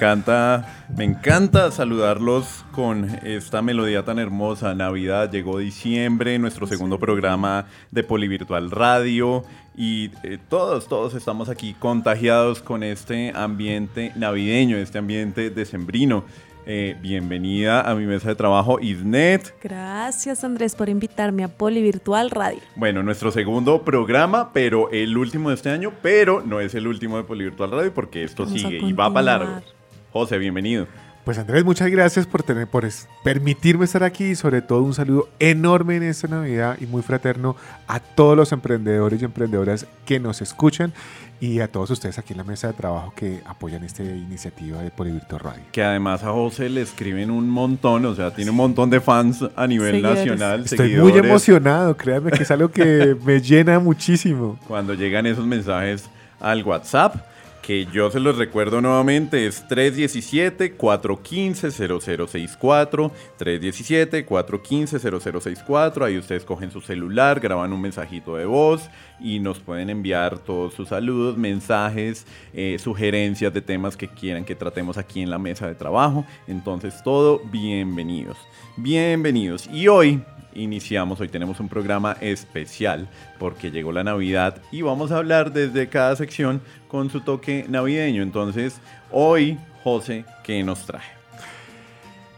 Encanta, me encanta saludarlos con esta melodía tan hermosa. Navidad, llegó diciembre, nuestro segundo programa de Polivirtual Radio. Y eh, todos, todos estamos aquí contagiados con este ambiente navideño, este ambiente decembrino. Eh, bienvenida a mi mesa de trabajo, Isnet. Gracias Andrés por invitarme a Polivirtual Radio. Bueno, nuestro segundo programa, pero el último de este año, pero no es el último de Polivirtual Radio porque esto Vamos sigue y va para largo. José, bienvenido. Pues Andrés, muchas gracias por, tener, por es- permitirme estar aquí y sobre todo un saludo enorme en esta Navidad y muy fraterno a todos los emprendedores y emprendedoras que nos escuchan y a todos ustedes aquí en la mesa de trabajo que apoyan esta iniciativa de Polivirtual Radio. Que además a José le escriben un montón, o sea, tiene un montón de fans a nivel Seguidores. nacional. Estoy muy seguidores. emocionado, créanme que es algo que me llena muchísimo. Cuando llegan esos mensajes al WhatsApp, que yo se los recuerdo nuevamente, es 317-415-0064, 317-415-0064, ahí ustedes cogen su celular, graban un mensajito de voz y nos pueden enviar todos sus saludos, mensajes, eh, sugerencias de temas que quieran que tratemos aquí en la mesa de trabajo. Entonces, todo bienvenidos. Bienvenidos. Y hoy iniciamos, hoy tenemos un programa especial porque llegó la Navidad y vamos a hablar desde cada sección con su toque navideño. Entonces, hoy, José, ¿qué nos traje?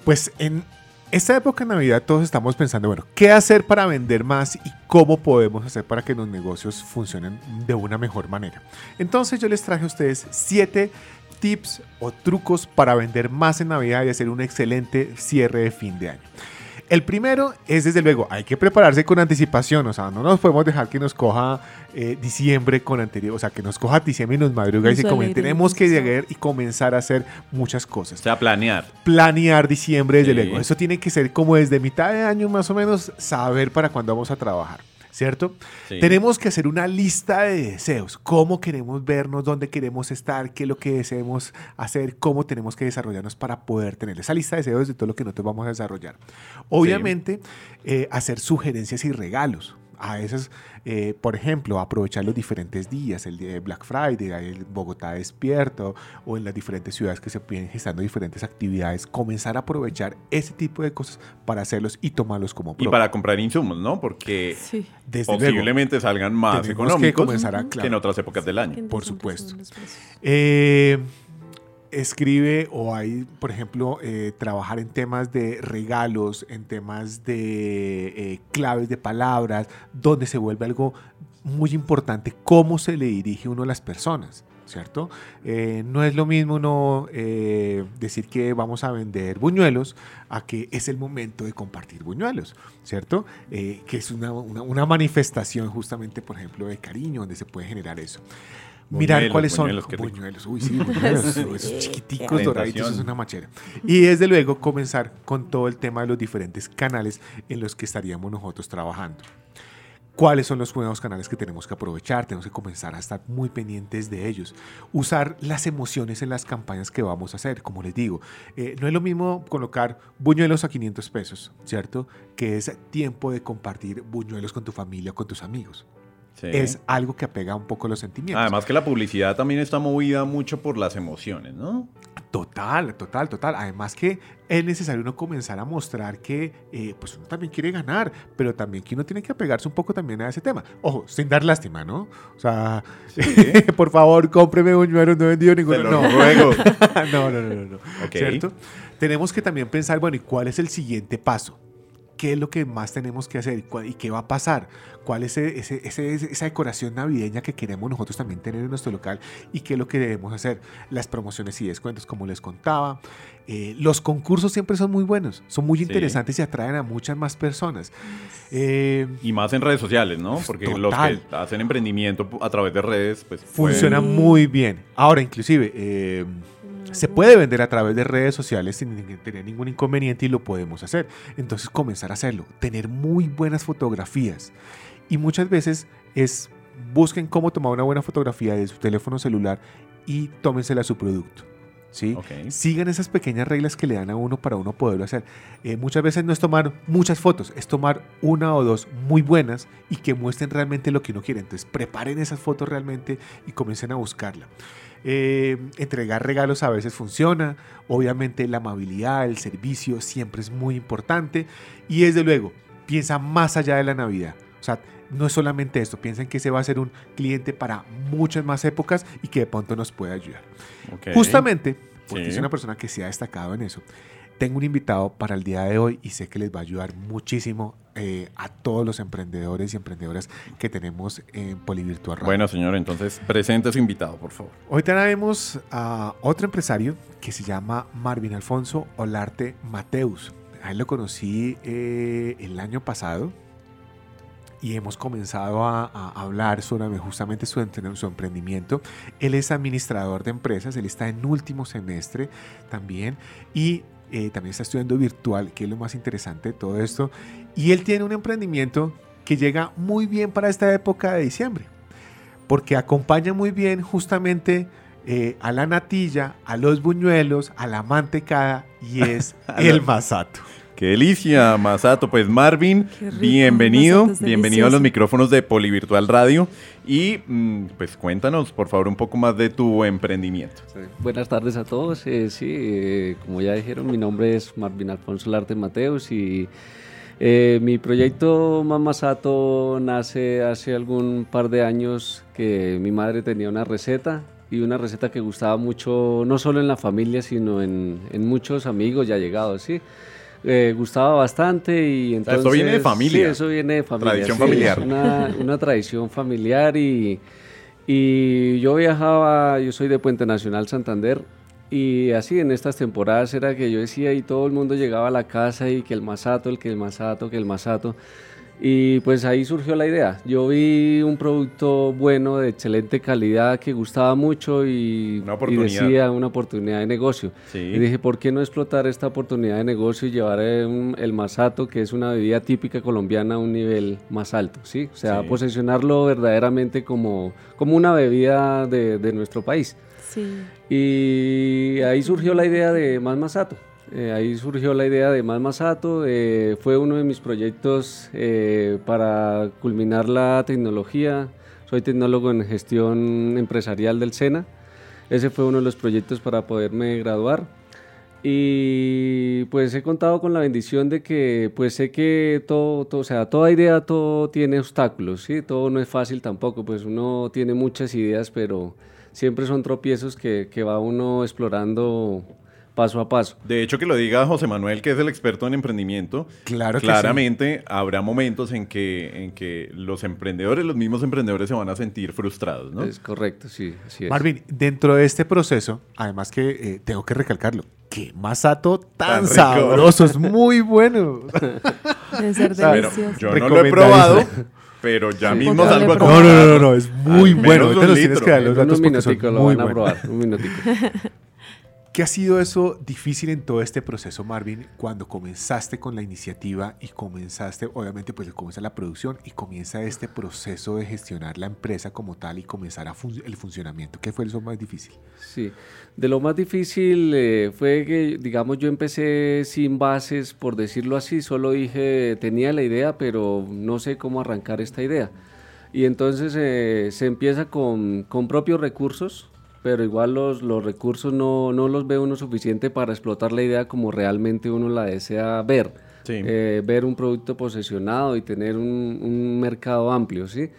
Pues en esta época de Navidad todos estamos pensando, bueno, ¿qué hacer para vender más y cómo podemos hacer para que los negocios funcionen de una mejor manera? Entonces yo les traje a ustedes siete tips o trucos para vender más en Navidad y hacer un excelente cierre de fin de año. El primero es, desde luego, hay que prepararse con anticipación, o sea, no nos podemos dejar que nos coja eh, diciembre con anterior, o sea, que nos coja diciembre y nos madruga y se come. alegre, Tenemos que llegar y comenzar a hacer muchas cosas O sea, planear. planear diciembre desde Sí. luego. Eso tiene que ser como desde mitad de año más o menos saber para cuándo vamos a trabajar. ¿Cierto? Sí. Tenemos que hacer una lista de deseos. Cómo queremos vernos, dónde queremos estar, qué es lo que deseamos hacer, cómo tenemos que desarrollarnos para poder tener esa lista de deseos de todo lo que nosotros vamos a desarrollar. Obviamente, eh, hacer sugerencias y regalos. A esas, eh, por ejemplo, aprovechar los diferentes días, el día de Black Friday, el Bogotá despierto, o en las diferentes ciudades que se vienen gestando diferentes actividades, comenzar a aprovechar ese tipo de cosas para hacerlos y tomarlos como Y propio. para comprar insumos, ¿no? Porque Sí. Desde luego. posiblemente salgan más que económicos comenzar a- que en otras épocas del año. Por supuesto. Eh, escribe o hay, por ejemplo, eh, trabajar en temas de regalos, en temas de eh, claves de palabras, donde se vuelve algo muy importante cómo se le dirige uno a las personas. ¿Cierto? Eh, no es lo mismo decir que vamos a vender buñuelos a que es el momento de compartir buñuelos, ¿cierto? Que es una, una- una manifestación justamente, por ejemplo, de cariño, donde se puede generar eso. Mirar Buñuelos, cuáles son buñuelos, rico. buñuelos. Uy, sí, buñuelos. esos chiquiticos doraditos, es una machera. Y desde luego comenzar con todo el tema de los diferentes canales en los que estaríamos nosotros trabajando. ¿Cuáles son los nuevos canales que tenemos que aprovechar? Tenemos que comenzar a estar muy pendientes de ellos. Usar las emociones en las campañas que vamos a hacer. Como les digo, eh, no es lo mismo colocar buñuelos a 500 pesos, ¿cierto? Que es tiempo de compartir buñuelos con tu familia o con tus amigos. Sí. Es algo que apega un poco los sentimientos. Además que la publicidad también está movida mucho por las emociones, ¿no? Total, total, total. Además que es necesario uno comenzar a mostrar que eh, pues uno también quiere ganar, pero también que uno tiene que apegarse un poco también a ese tema. Ojo, sin dar lástima, ¿no? O sea, por favor, cómpreme buñuelos, no he vendido ninguno. No. ruego. no, no, no, no, no. ¿Cierto? Tenemos que también pensar, bueno, ¿y cuál es el siguiente paso? Qué es lo que más tenemos que hacer y qué va a pasar, cuál es ese, esa decoración navideña que queremos nosotros también tener en nuestro local y qué es lo que debemos hacer. Las promociones y descuentos, como les contaba. Eh, los concursos siempre son muy buenos, son muy interesantes y atraen a muchas más personas. Eh, y más en redes sociales, ¿no? Porque los que hacen emprendimiento a través de redes, pues... Funciona muy bien. Ahora, inclusive... Eh, se puede vender a través de redes sociales sin tener ningún inconveniente y lo podemos hacer. Entonces comenzar a hacerlo, tener muy buenas fotografías. Y muchas veces es busquen cómo tomar una buena fotografía de su teléfono celular y tómensela a su producto. ¿Sí? Sigan esas pequeñas reglas que le dan a uno para uno poderlo hacer. Eh, muchas veces no es tomar muchas fotos, es tomar una o dos muy buenas y que muestren realmente lo que uno quiere. Entonces preparen esas fotos realmente y comiencen a buscarla. Eh, entregar regalos a veces funciona. Obviamente la amabilidad, el servicio siempre es muy importante. Y desde luego, piensa más allá de la Navidad. O sea, no es solamente esto, piensen que ese va a ser un cliente para muchas más épocas y que de pronto nos puede ayudar. Justamente, porque es una persona que se ha destacado en eso, tengo un invitado para el día de hoy y sé que les va a ayudar muchísimo eh, a todos los emprendedores y emprendedoras que tenemos en Polivirtual Radio. Bueno, señor, entonces presente a su invitado, por favor. Hoy tenemos a otro empresario que se llama Marvin Alfonso Olarte Mateus. A él lo conocí eh, el año pasado y hemos comenzado a, hablar sobre justamente su, su emprendimiento. Él es administrador de empresas, él está en último semestre también y eh, también está estudiando virtual, que es lo más interesante de todo esto. Y él tiene un emprendimiento que llega muy bien para esta época de diciembre, porque acompaña muy bien justamente eh, a la natilla, a los buñuelos, a la mantecada y es el masato. Qué delicia, Masato. Pues Marvin, bienvenido, bienvenido a los micrófonos de Polivirtual Radio y mm, pues cuéntanos por favor un poco más de tu emprendimiento. Buenas tardes a todos. Eh, sí, eh, como ya dijeron, mi nombre es Marvin Alfonso Larte Mateus y eh, mi proyecto Mamasato nace hace algún par de años que mi madre tenía una receta y una receta que gustaba mucho, no solo en la familia, sino en, en muchos amigos ya llegados, ¿sí? Eh, gustaba bastante y entonces... eso viene de familia. Sí, eso viene de familia. Tradición familiar. Una, una, tradición familiar y, y yo viajaba, yo soy de Puente Nacional Santander y así en estas temporadas era que yo decía y todo el mundo llegaba a la casa y que el masato, el que el masato, que el masato. Y pues ahí surgió la idea. Yo vi un producto bueno, de excelente calidad, que gustaba mucho y, decía una oportunidad de negocio. Y dije, ¿por qué no explotar esta oportunidad de negocio y llevar el masato, que es una bebida típica colombiana, a un nivel más alto? ¿sí? O sea, posicionarlo verdaderamente como, como una bebida de, de nuestro país. Sí. Y ahí surgió la idea de Más Masato. Eh, ahí surgió la idea de Más Masato, eh, fue uno de mis proyectos eh, para culminar la tecnología. Soy tecnólogo en gestión empresarial del SENA. Ese fue uno de los proyectos para poderme graduar. Y pues he contado con la bendición de que pues sé que todo, o sea, toda idea todo tiene obstáculos, ¿sí? Todo no es fácil tampoco, pues uno tiene muchas ideas, pero siempre son tropiezos que va uno explorando paso a paso. De hecho, que lo diga José Manuel, que es el experto en emprendimiento, claro claramente habrá momentos en que, en que los emprendedores, los mismos emprendedores se van a sentir frustrados, ¿no? Es correcto, sí. Marvin, dentro de este proceso, además que eh, tengo que recalcarlo, qué masato tan, sabroso, es muy bueno. Debe ser delicioso. yo no lo he probado. Pero ya mismo salgo a No, no, no, no, es muy bueno. Ahorita tienes que dar los datos porque son muy buenos. Un minutico. ¿Qué ha sido eso difícil en todo este proceso, Marvin, cuando comenzaste con la iniciativa y comenzaste, obviamente, pues comienza la producción y comienza este proceso de gestionar la empresa como tal y comenzar el funcionamiento? ¿Qué fue eso más difícil? Sí, de lo más difícil eh, fue que, digamos, yo empecé sin bases, por decirlo así, solo dije, tenía la idea, pero no sé cómo arrancar esta idea. Y entonces eh, se empieza con, con propios recursos, pero igual los, los recursos no, no, los ve uno suficiente para explotar la idea como realmente uno la desea ver. Eh, ver un producto posesionado y tener un, un, mercado amplio, ¿sí?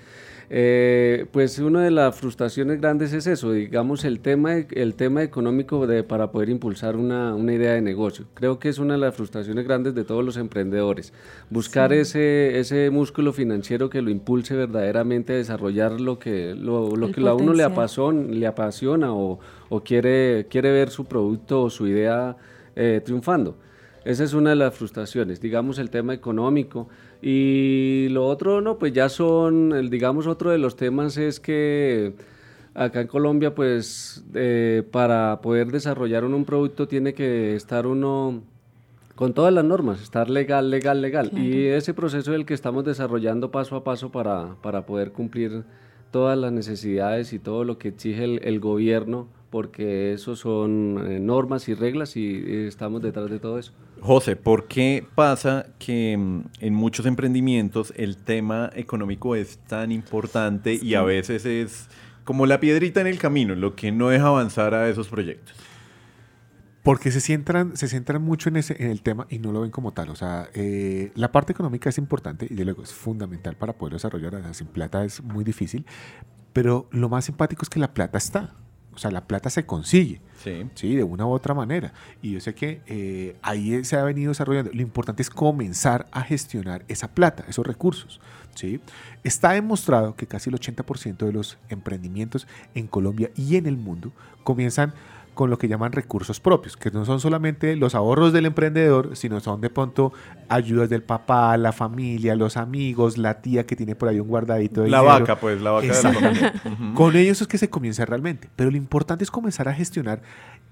Eh, pues una de las frustraciones grandes es eso, digamos, el tema, el tema económico de, para poder impulsar una, una, idea de negocio. Creo que es una de las frustraciones grandes de todos los emprendedores. Buscar ese, ese músculo financiero que lo impulse verdaderamente a desarrollar lo que, lo, lo que a uno le apasiona, le apasiona o, o, quiere, quiere ver su producto o su idea eh, triunfando. Esa es una de las frustraciones, digamos el tema económico. Y lo otro, no, pues ya son, digamos, otro de los temas es que acá en Colombia, pues eh, para poder desarrollar un, producto tiene que estar uno con todas las normas, estar legal, legal, legal. Y ese proceso es el que estamos desarrollando paso a paso para, para poder cumplir todas las necesidades y todo lo que exige el, el gobierno porque eso son eh, normas y reglas y, estamos detrás de todo eso. José, ¿por qué pasa que mm, en muchos emprendimientos el tema económico es tan importante y a veces es como la piedrita en el camino, lo que no deja avanzar a esos proyectos? Porque se centran, se centran mucho en, ese, en el tema y no lo ven como tal. O sea, eh, la parte económica es importante y de luego es fundamental para poder desarrollar. sin plata es muy difícil. Pero lo más simpático es que la plata está. O sea, la plata se consigue, sí. de una u otra manera. Y yo sé que eh, ahí se ha venido desarrollando. Lo importante es comenzar a gestionar esa plata, esos recursos. ¿sí? Está demostrado que casi el 80% de los emprendimientos en Colombia y en el mundo comienzan con lo que llaman recursos propios, que no son solamente los ahorros del emprendedor, sino son de pronto ayudas del papá, la familia, los amigos, la tía que tiene por ahí un guardadito de La vaca, pues, la vaca de la familia. Con ellos es que se comienza realmente. Pero lo importante es comenzar a gestionar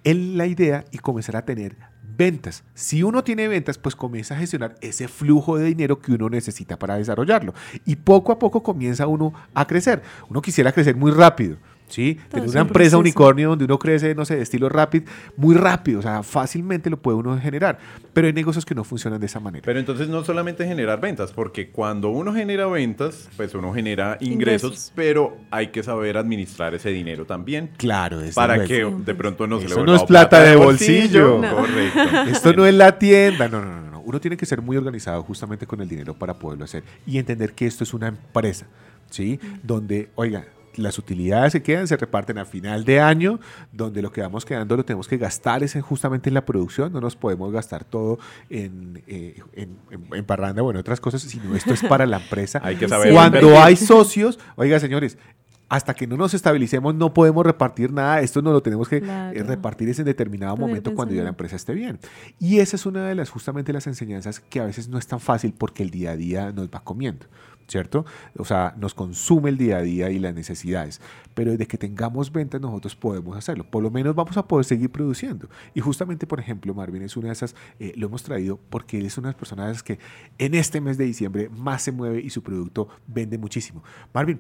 la idea y comenzar a tener ventas. Si uno tiene ventas, pues comienza a gestionar ese flujo de dinero que uno necesita para desarrollarlo. Y poco a poco comienza uno a crecer. Uno quisiera crecer muy rápido ¿sí? Tener una empresa unicornio donde uno crece, no sé, de estilo rápido, muy rápido, o sea, fácilmente lo puede uno generar. Pero hay negocios que no funcionan de esa manera. Pero entonces no solamente generar ventas, porque cuando uno genera ventas, pues uno genera ingresos, pero hay que saber administrar ese dinero también. Claro, Para que de pronto no se le vuelva no es plata, de bolsillo. Correcto. Esto no es la tienda, no, no, no, no. Uno tiene que ser muy organizado justamente con el dinero para poderlo hacer y entender que esto es una empresa, ¿sí? Donde, oiga, las utilidades se quedan, se reparten a final de año, donde lo que vamos quedando lo tenemos que gastar es justamente en la producción, no nos podemos gastar todo en, eh, en, parranda o en otras cosas, sino esto es para la empresa. hay que saber. Cuando hay socios, oiga señores, hasta que no nos estabilicemos no podemos repartir nada, esto no lo tenemos que eh, repartir en determinado momento cuando ya la empresa esté bien. Y esa es una de las justamente las enseñanzas que a veces no es tan fácil porque el día a día nos va comiendo. ¿Cierto? O sea, nos consume el día a día y las necesidades, pero de que tengamos ventas nosotros podemos hacerlo, por lo menos vamos a poder seguir produciendo. Y justamente, por ejemplo, Marvin es una de esas, eh, lo hemos traído porque él es una de las personas que en este mes de diciembre más se mueve y su producto vende muchísimo. Marvin,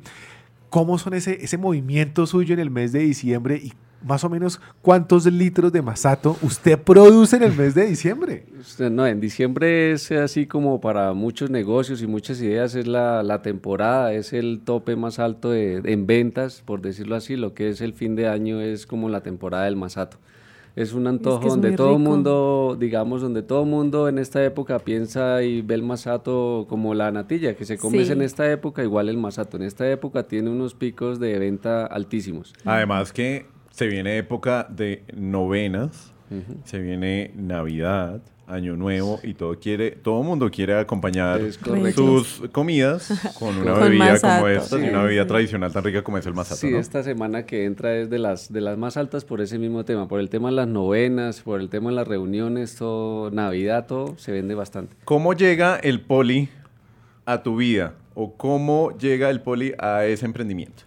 ¿cómo son ese, ese movimiento suyo en el mes de diciembre y más o menos cuántos litros de masato usted produce en el mes de diciembre. No, en diciembre es así como para muchos negocios y muchas ideas, es la, la temporada, es el tope más alto de, en ventas, por decirlo así, lo que es el fin de año es como la temporada del masato. Es un antojo donde todo el mundo, digamos, donde todo el mundo en esta época piensa y ve el masato como la natilla, que se come en esta época, igual el masato. En esta época tiene unos picos de venta altísimos. Además que se viene época de novenas, se viene Navidad, Año Nuevo y todo quiere, todo mundo quiere acompañar sus comidas con una bebida como esta y una bebida tradicional tan rica como es el masato. Sí, esta semana que entra es de las de las más altas por ese mismo tema, por el tema de las novenas, por el tema de las reuniones, todo Navidad, todo se vende bastante. ¿Cómo llega el poli a tu vida o cómo llega el poli a ese emprendimiento?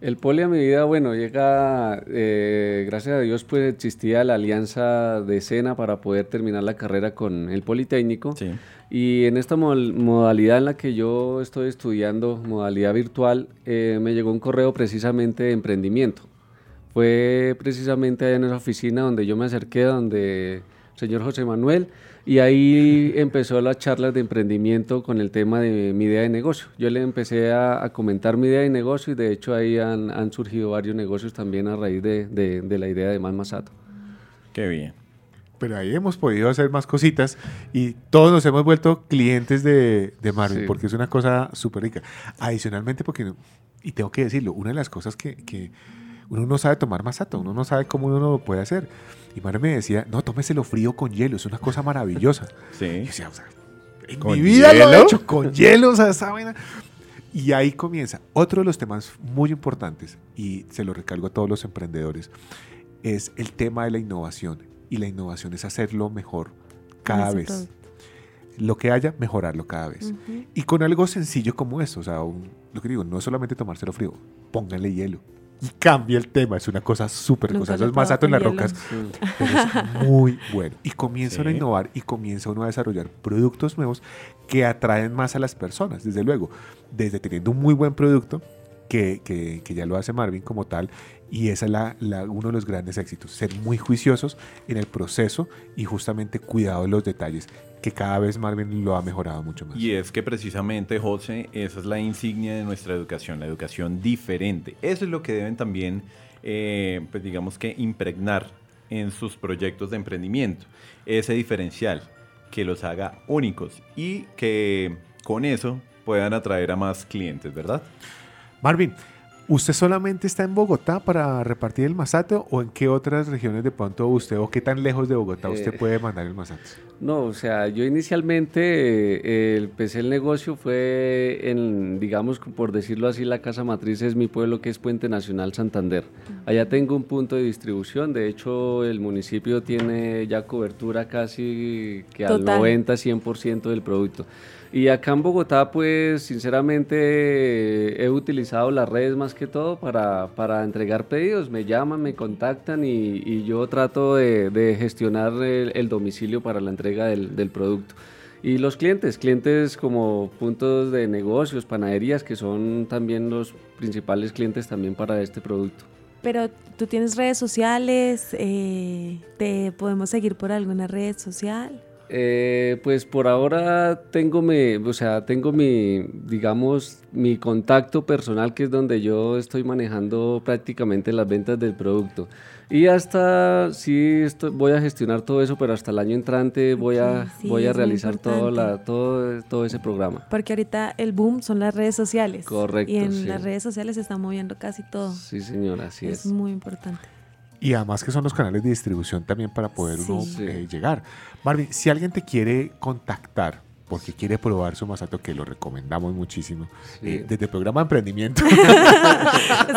El poli a mi vida, bueno, llega, eh, gracias a Dios, pues existía la alianza de Sena para poder terminar la carrera con el Politécnico. Y en esta modalidad en la que yo estoy estudiando, modalidad virtual, eh, me llegó un correo precisamente de emprendimiento. Fue precisamente en esa oficina donde yo me acerqué, donde el señor José Manuel y ahí empezó las charlas de emprendimiento con el tema de mi idea de negocio. Yo le empecé a, comentar mi idea de negocio y de hecho ahí han, han surgido varios negocios también a raíz de, de, de la idea de Más Masato. Qué bien. pero ahí hemos podido hacer más cositas y todos nos hemos vuelto clientes de, de Marvin Sí. porque es una cosa súper rica. Adicionalmente, porque, y tengo que decirlo, una de las cosas que, que uno no sabe tomar masato, uno no sabe cómo uno lo puede hacer. Y Marvin me decía, no, tómeselo frío con hielo, es una cosa maravillosa. Y Sí. yo decía, o sea, en ¿Con mi vida lo he hecho con hielo, o sea, esa vaina. Y ahí comienza. Otro de los temas muy importantes, y se lo recalgo a todos los emprendedores, es el tema de la innovación. Y la innovación es hacerlo mejor cada vez. Lo que haya, mejorarlo cada vez. Ujú. Y con algo sencillo como esto, o sea, un- lo que digo, no es solamente tomárselo frío, pónganle hielo. Y cambia el tema, es una cosa súper cosa. Eso es más alto en las rocas, Sí. pero es muy bueno. Y comienza uno a Sí. innovar y comienza uno a desarrollar productos nuevos que atraen más a las personas, desde luego. Desde teniendo un muy buen producto, que, ya lo hace Marvin como tal, y ese es uno de los grandes éxitos, ser muy juiciosos en el proceso y justamente cuidado de los detalles, que cada vez Marvin lo ha mejorado mucho más. Y es que precisamente, José, esa es la insignia de nuestra educación, la educación diferente. Eso es lo que deben también, eh, pues digamos que impregnar en sus proyectos de emprendimiento. Ese diferencial que los haga únicos y que con eso puedan atraer a más clientes, ¿verdad? Marvin, ¿usted solamente está en Bogotá para repartir el masato o en qué otras regiones de pronto usted o qué tan lejos de Bogotá usted Eh, puede mandar el masato? No, o sea, yo inicialmente eh, empecé el negocio fue en, digamos, por decirlo así, la casa matriz es mi pueblo que es Puente Nacional Santander. Allá tengo un punto de distribución, de hecho el municipio tiene ya cobertura casi que al Total. 90-100% del producto. Y acá en Bogotá, pues sinceramente he utilizado las redes más que todo para, para entregar pedidos. Me llaman, me contactan y, yo trato de, gestionar el, domicilio para la entrega del, del producto. Y los clientes, clientes como puntos de negocios, panaderías, que son también los principales clientes también para este producto. Pero tú tienes redes sociales, eh, te podemos seguir por alguna red social. Eh, pues por ahora tengo mi, o sea, tengo mi, digamos, mi contacto personal que es donde yo estoy manejando prácticamente las ventas del producto. Y hasta, sí, esto- voy a gestionar todo eso, pero hasta el año entrante voy a, sí, voy a realizar todo, la, todo, todo ese programa. Porque ahorita el boom son las redes sociales. Correcto, Y en sí. las redes sociales se está moviendo casi todo. Sí, señora, así es, es. muy importante. Y además que son los canales de distribución también para poder uno Sí. eh, llegar. Marvin, si alguien te quiere contactar porque quiere probar su masato, que lo recomendamos muchísimo, Sí. eh, desde el programa de emprendimiento. es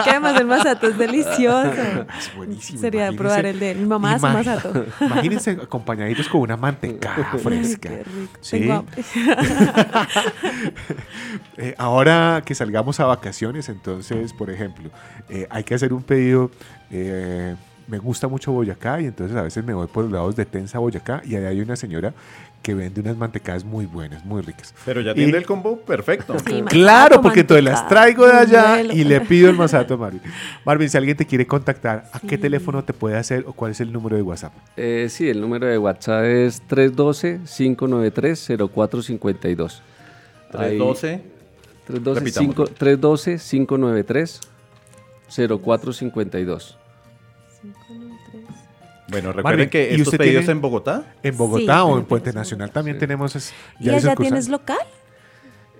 que además el masato es delicioso. es buenísimo. Sería imagínense. probar el de mi mamá hace masato. Imagínense acompañaditos con una manteca Ay, fresca. qué rico. Sí. Eh, ahora que salgamos a vacaciones, entonces, por ejemplo, eh, hay que hacer un pedido. eh, me gusta mucho Boyacá y entonces a veces me voy por los lados de Tensa, Boyacá, y ahí hay una señora que vende unas mantecadas muy buenas, muy ricas. Pero ya Y- tiene el combo perfecto. Sí, Claro, porque entonces las traigo de allá y le pido el masato a Marvin. Marvin, si alguien te quiere contactar, ¿a qué teléfono te puede hacer o cuál es el número de WhatsApp? Eh, sí, el número de WhatsApp es 312-593-0452. Ahí- 312. 312 312-593-0452. Bueno, recuerden Marvin, que ¿y estos usted pedidos tiene- en Bogotá. En Bogotá Sí, o en Puente en Nacional también sí. tenemos. es- ¿Y allá tienes local?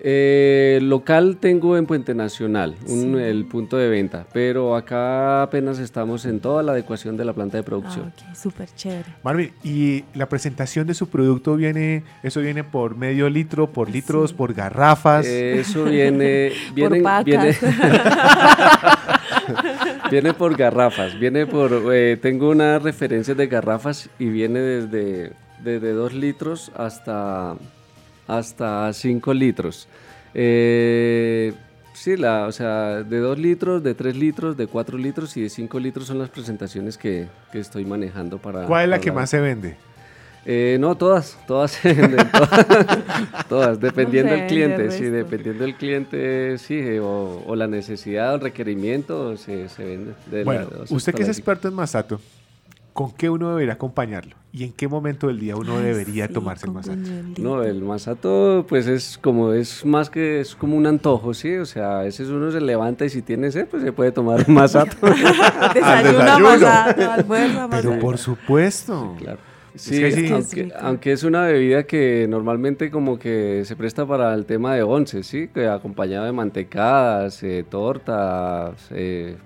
Eh, local tengo en Puente Nacional, un- Sí. el punto de venta, pero acá apenas estamos en toda la adecuación de la planta de producción. Ah, ok, súper chévere. Marvin, ¿y la presentación de su producto viene, eso viene por medio litro, por litros, Sí. por garrafas? Eh, Eso viene, viene, vacas. viene, viene por garrafas, viene por, eh, tengo unas referencias de garrafas y viene desde, desde 2 litros hasta, hasta 5 litros. Eh, sí, la, o sea, de 2 litros, de 3 litros, de 4 litros y de 5 litros son las presentaciones que, que estoy manejando para... ¿Cuál es la para que más se vende? Eh, no, todas, todas se venden, todas, todas, dependiendo del cliente, sí, dependiendo del cliente, sí, eh, o, o la necesidad o el requerimiento se, se vende. de la- Bueno, o sea, usted que es experto en masato, ¿con qué uno debería acompañarlo? ¿Y en qué momento del día uno Ay, debería sí, tomarse el masato? No, el masato, pues es como, es más que, es como un antojo, sí, o sea, a veces uno se levanta y si tiene sed, pues se puede tomar un masato. Desayuno, masato, almuerzo, Pero por supuesto. claro. Sí, que sí. aunque, es una bebida que normalmente como que se presta para el tema de once, ¿sí? Que acompañado de mantecadas, eh, tortas, eh,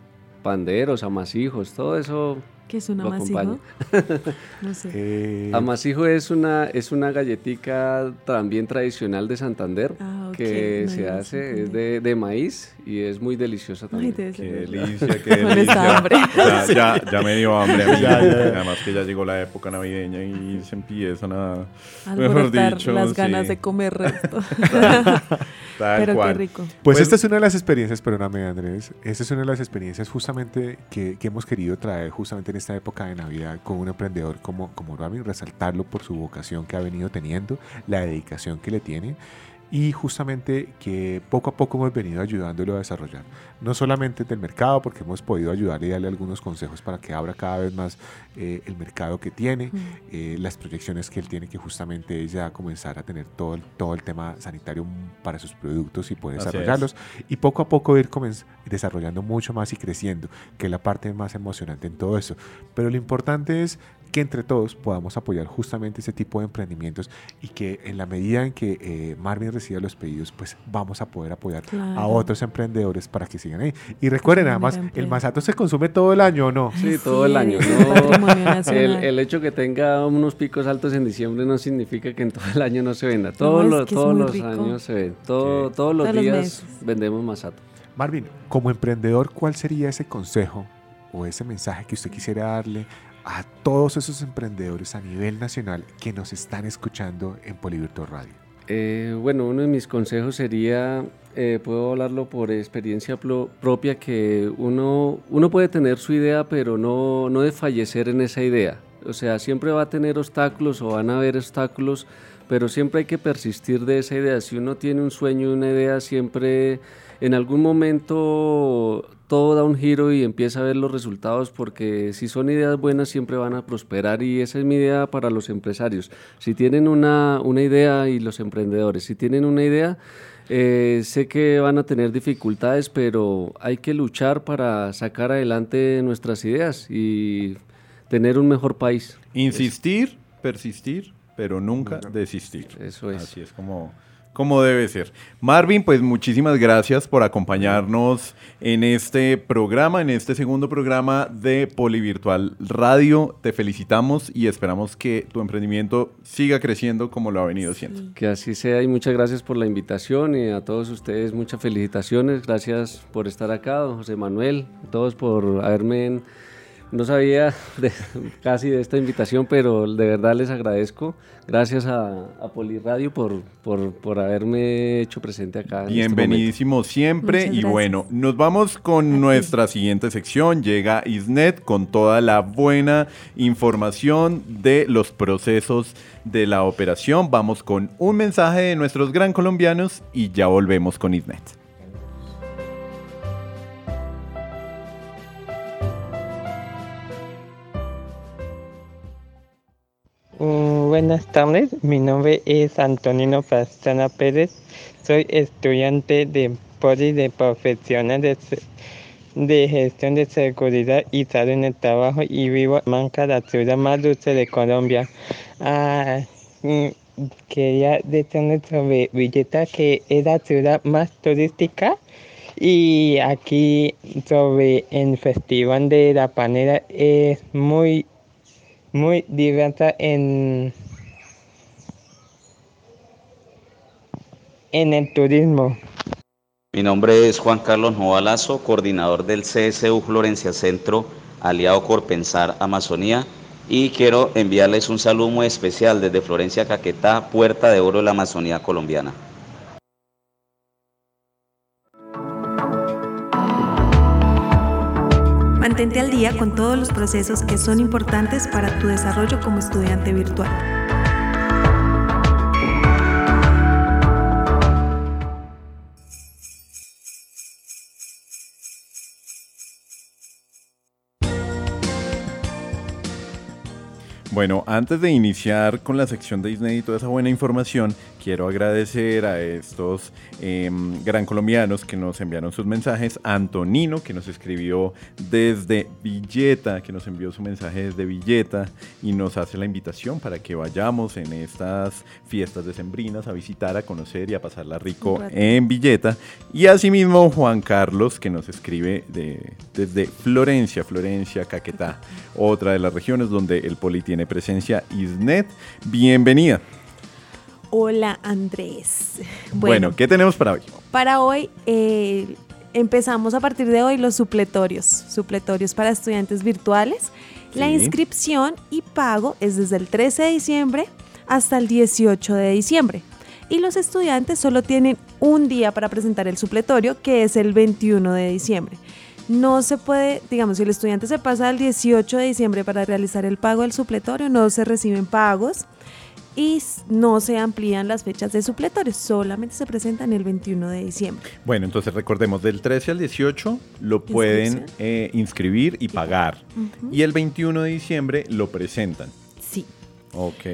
panderos, amasijos, todo eso. ¿Qué es un amasijo? no sé. Eh, Amasijo es una, es una galletica también tradicional de Santander Ah, ok, que no se hace, es de, de maíz y es muy deliciosa Ay, también. ser Qué delicia, qué delicia. hambre. Ya, ya, ya me dio hambre a mí. Ya, ya, ya. Además que ya llegó la época navideña y se empiezan a... mejor Alborotar dicho, las ganas sí. de comer resto. Tal Pero cual. qué rico. Pues Pues- esta es una de las experiencias, perdóname Andrés, esta es una de las experiencias justamente que, que hemos querido traer justamente en esta época de Navidad con un emprendedor como, como Ramin, resaltarlo por su vocación que ha venido teniendo, la dedicación que le tiene y justamente que poco a poco hemos venido ayudándolo a desarrollar. No solamente del mercado, porque hemos podido ayudarle y darle algunos consejos para que abra cada vez más eh, el mercado que tiene, eh, las proyecciones que él tiene que justamente ya comenzar a tener todo el, todo el tema sanitario para sus productos y poder desarrollarlos y poco a poco ir comenz- desarrollando mucho más y creciendo, que es la parte más emocionante en todo eso. Pero lo importante es que entre todos podamos apoyar justamente ese tipo de emprendimientos y que en la medida en que eh, Marvin reciba los pedidos, pues vamos a poder apoyar a Claro. otros emprendedores para que sigan ahí. Y recuerden, Genera además, el masato se consume todo el año, ¿o no? Sí, Ay, todo el año. ¿no? El, el hecho que tenga unos picos altos en diciembre no significa que en todo el año no se venda. Todos, los- todos los rico. años se vende. Todo- Sí. Todos los Todos días vendemos masato. Marvin, como emprendedor, ¿cuál sería ese consejo o ese mensaje que usted quisiera darle a todos esos emprendedores a nivel nacional que nos están escuchando en Polivirtual Radio? Eh, bueno, uno de mis consejos sería, eh, puedo hablarlo por experiencia propia, que uno, uno puede tener su idea, pero no, no desfallecer en esa idea. O sea, siempre va a tener obstáculos o van a haber obstáculos, pero siempre hay que persistir de esa idea. Si uno tiene un sueño, una idea, siempre en algún momento todo da un giro y empieza a ver los resultados porque si son ideas buenas siempre van a prosperar y esa es mi idea para los empresarios. Si tienen una, una idea y los emprendedores, si tienen una idea, eh, sé que van a tener dificultades, pero hay que luchar para sacar adelante nuestras ideas y tener un mejor país. Insistir, persistir, pero nunca desistir. Eso es. Así es como, como debe ser. Marvin, pues muchísimas gracias por acompañarnos en este programa, en este segundo programa de Polivirtual Radio. Te felicitamos y esperamos que tu emprendimiento siga creciendo como lo ha venido siendo. Que así sea y muchas gracias por la invitación y a todos ustedes muchas felicitaciones. Gracias por estar acá, don José Manuel, a todos por haberme... No sabía de- casi de esta invitación, pero de verdad les agradezco. Gracias a, a Poliradio por, por, por haberme hecho presente acá. este. Bienvenidísimo siempre y bueno, nos vamos con nuestra siguiente sección. Llega Isnet con toda la buena información de los procesos de la operación. Vamos con un mensaje de nuestros gran colombianos y ya volvemos con Isnet. Buenas tardes, mi nombre es Antonino Pastrana Pérez, soy estudiante de Poli de Profesional de, de Gestión de Seguridad y Salud en el Trabajo y vivo en Manca, la ciudad más dulce de Colombia. Ah, quería decirles sobre Villeta, que es la ciudad más turística y aquí sobre el Festival de la Panera es muy muy diversa en, en el turismo. Mi nombre es Juan Carlos Novalazo, coordinador del CSU Florencia Centro, aliado Corpensar Amazonía, y quiero enviarles un saludo muy especial desde Florencia Caquetá, Puerta de Oro de la Amazonía colombiana. Mantente al día con todos los procesos que son importantes para tu desarrollo como estudiante virtual. Bueno, antes de iniciar con la sección de Disney y toda esa buena información, quiero agradecer a estos em, gran colombianos que nos enviaron sus mensajes. Antonino, que nos escribió desde Villeta, que nos envió su mensaje desde Villeta y nos hace la invitación para que vayamos en estas fiestas decembrinas a visitar, a conocer y a pasarla rico en Villeta. Y asimismo Juan Carlos, que nos escribe de, desde Florencia, Florencia, Caquetá, otra de las regiones donde el Poli tiene presencia. Isnet, bienvenida. Hola Andrés. Bueno, ¿qué tenemos para hoy? Para hoy eh, empezamos a partir de hoy los supletorios, supletorios para estudiantes virtuales. La inscripción y pago es desde el 13 de diciembre hasta el 18 de diciembre. Y los estudiantes solo tienen un día para presentar el supletorio, que es el 21 de diciembre. No se puede, digamos, si el estudiante se pasa al 18 de diciembre para realizar el pago del supletorio, no se reciben pagos y no se amplían las fechas de supletorios, solamente se presentan el 21 de diciembre. Bueno, entonces recordemos, del 13 al 18 lo pueden eh, inscribir y pagar. Y el 21 de diciembre lo presentan. Sí. Ok.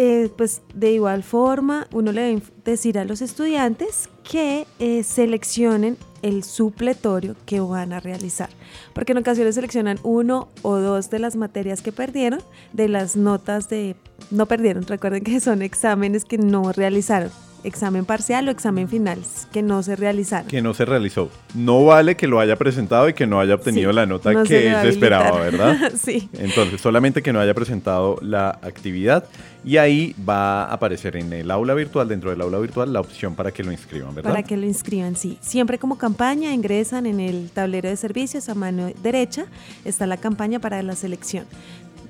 Eh, pues de igual forma, uno le debe decir a los estudiantes que eh, seleccionen el supletorio que van a realizar, porque en ocasiones seleccionan uno o dos de las materias que perdieron, de las notas de no perdieron, recuerden que son exámenes que no realizaron examen parcial o examen final que no se realizaron. Que no se realizó. No vale que lo haya presentado y que no haya obtenido la nota que se, esperaba, ¿verdad? sí. Entonces, solamente que no haya presentado la actividad y ahí va a aparecer en el aula virtual, dentro del aula virtual, la opción para que lo inscriban, ¿verdad? Para que lo inscriban, sí. Siempre como campaña ingresan en el tablero de servicios a mano derecha, está la campaña para la selección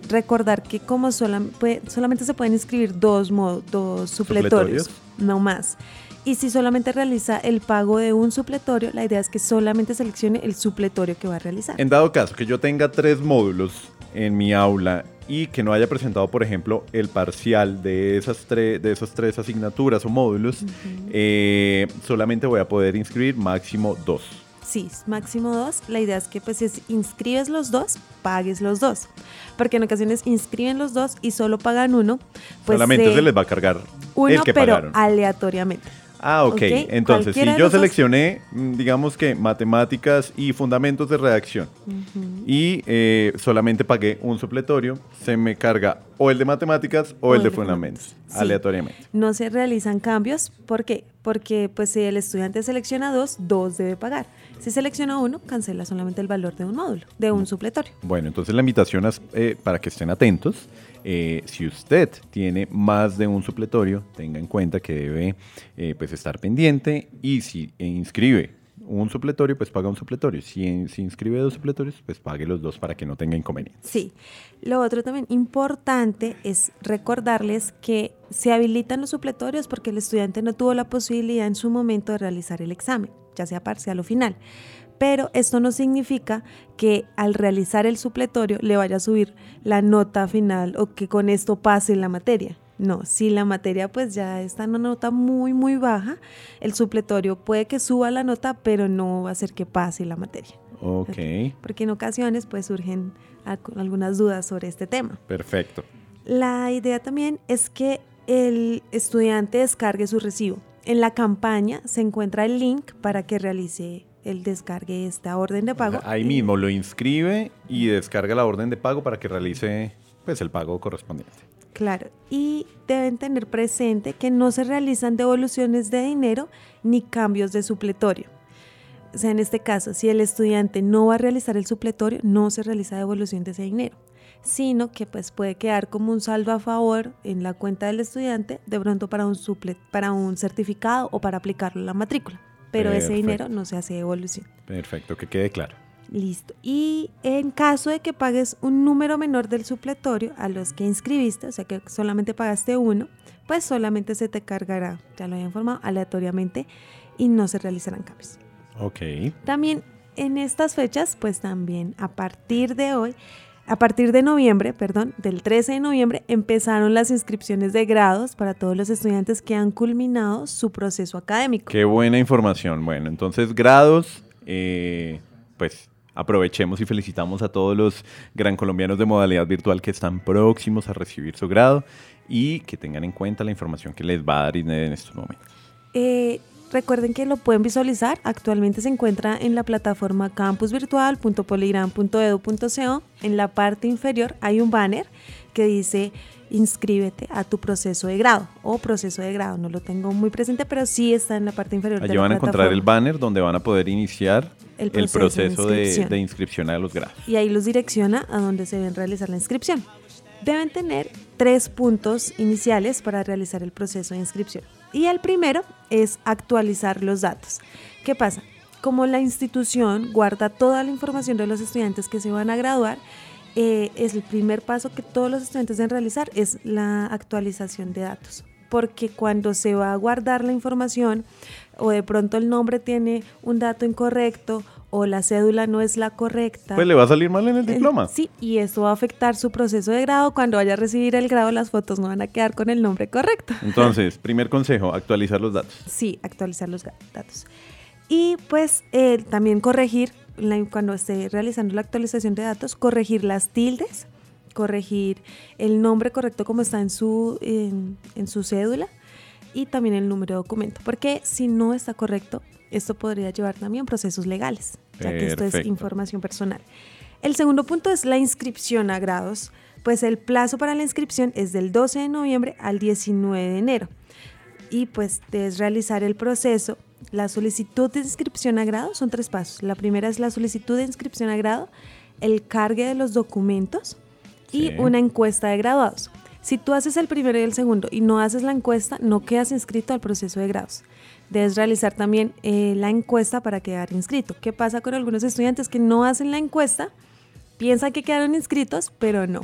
recordar que como solamente se pueden inscribir dos, dos supletorios, no más. Y si solamente realiza el pago de un supletorio, la idea es que solamente seleccione el supletorio que va a realizar. En dado caso que yo tenga tres módulos en mi aula y que no haya presentado, por ejemplo, el parcial de esas, tres, de esas tres asignaturas o módulos, eh, solamente voy a poder inscribir máximo dos. Sí, máximo dos. La idea es que pues si inscribes los dos, pagues los dos. Porque en ocasiones inscriben los dos y solo pagan uno. Pues Solamente se les va a cargar uno, el que pero aleatoriamente. Ah, ok. Entonces, si yo seleccioné, mm, digamos que matemáticas y fundamentos de redacción y eh, solamente pagué un supletorio, se me carga o el de matemáticas o, el, de fundamentos, aleatoriamente. No se realizan cambios. ¿Por qué? Porque pues si el estudiante selecciona dos, dos debe pagar. Si selecciona uno, cancela solamente el valor de un módulo, de un supletorio. Bueno, entonces la invitación es eh, para que estén atentos eh, si usted tiene más de un supletorio, tenga en cuenta que debe eh, pues estar pendiente y si inscribe un supletorio, pues paga un supletorio. Si, inscribe dos supletorios, pues pague los dos para que no tenga inconvenientes. Sí. Lo otro también importante es recordarles que se habilitan los supletorios porque el estudiante no tuvo la posibilidad en su momento de realizar el examen, ya sea parcial o final pero esto no significa que al realizar el supletorio le vaya a subir la nota final o que con esto pase la materia. No, si la materia pues ya está en una nota muy muy baja, el supletorio puede que suba la nota, pero no va a hacer que pase la materia. Ok. Porque en ocasiones pues surgen algunas dudas sobre este tema. Perfecto. La idea también es que el estudiante descargue su recibo. En la campaña se encuentra el link para que realice el descargue esta orden de pago. Ahí mismo lo inscribe y descarga la orden de pago para que realice pues el pago correspondiente. Claro, y deben tener presente que no se realizan devoluciones de dinero ni cambios de supletorio. O sea, en este caso, si el estudiante no va a realizar el supletorio, no se realiza devolución de ese dinero, sino que pues puede quedar como un saldo a favor en la cuenta del estudiante de pronto para un suplet, para un certificado o para aplicarlo a la matrícula pero ese dinero no se hace devolución. Perfecto, que quede claro. Listo. Y en caso de que pagues un número menor del supletorio a los que inscribiste, o sea que solamente pagaste uno, pues solamente se te cargará, ya lo había informado, aleatoriamente y no se realizarán cambios. Ok. También en estas fechas, pues también a partir de hoy, a partir de noviembre, perdón, del 13 de noviembre, empezaron las inscripciones de grados para todos los estudiantes que han culminado su proceso académico. Qué buena información. Bueno, entonces grados, eh, pues aprovechemos y felicitamos a todos los gran colombianos de modalidad virtual que están próximos a recibir su grado y que tengan en cuenta la información que les va a dar INED en estos momentos. Eh, recuerden que lo pueden visualizar. Actualmente se encuentra en la plataforma campusvirtual.poligram.edu.co. En la parte inferior hay un banner que dice inscríbete a tu proceso de grado o proceso de grado. No lo tengo muy presente, pero sí está en la parte inferior. Allí van a encontrar el banner donde van a poder iniciar el proceso, de, de, inscripción. de inscripción a los grados. y ahí los direcciona a donde se deben realizar la inscripción. Deben tener tres puntos iniciales para realizar el proceso de inscripción. Y el primero es actualizar los datos. ¿Qué pasa? Como la institución guarda toda la información de los estudiantes que se van a graduar, eh, es el primer paso que todos los estudiantes deben realizar, es la actualización de datos. Porque cuando se va a guardar la información o de pronto el nombre tiene un dato incorrecto o la cédula no es la correcta. Pues le va a salir mal en el Eh, diploma. Sí, y eso va a afectar su proceso de grado. Cuando vaya a recibir el grado, las fotos no van a quedar con el nombre correcto. Entonces, primer consejo, actualizar los datos. Sí, actualizar los datos. Y pues eh, también corregir, la- cuando esté realizando la actualización de datos, corregir las tildes, corregir el nombre correcto como está en su, en, en su cédula y también el número de documento. Porque si no está correcto, esto podría llevar también procesos legales, ya que esto es información personal. El segundo punto es la inscripción a grados. Pues el plazo para la inscripción es del 12 de noviembre al 19 de enero y pues debes realizar el proceso. La solicitud de inscripción a grado son tres pasos. La primera es la solicitud de inscripción a grado, el cargue de los documentos y Sí. una encuesta de graduados. Si tú haces el primero y el segundo y no haces la encuesta, no quedas inscrito al proceso de grados. Debes realizar también eh, la encuesta para quedar inscrito. ¿Qué pasa con algunos estudiantes que no hacen la encuesta? Piensan que quedaron inscritos, pero no.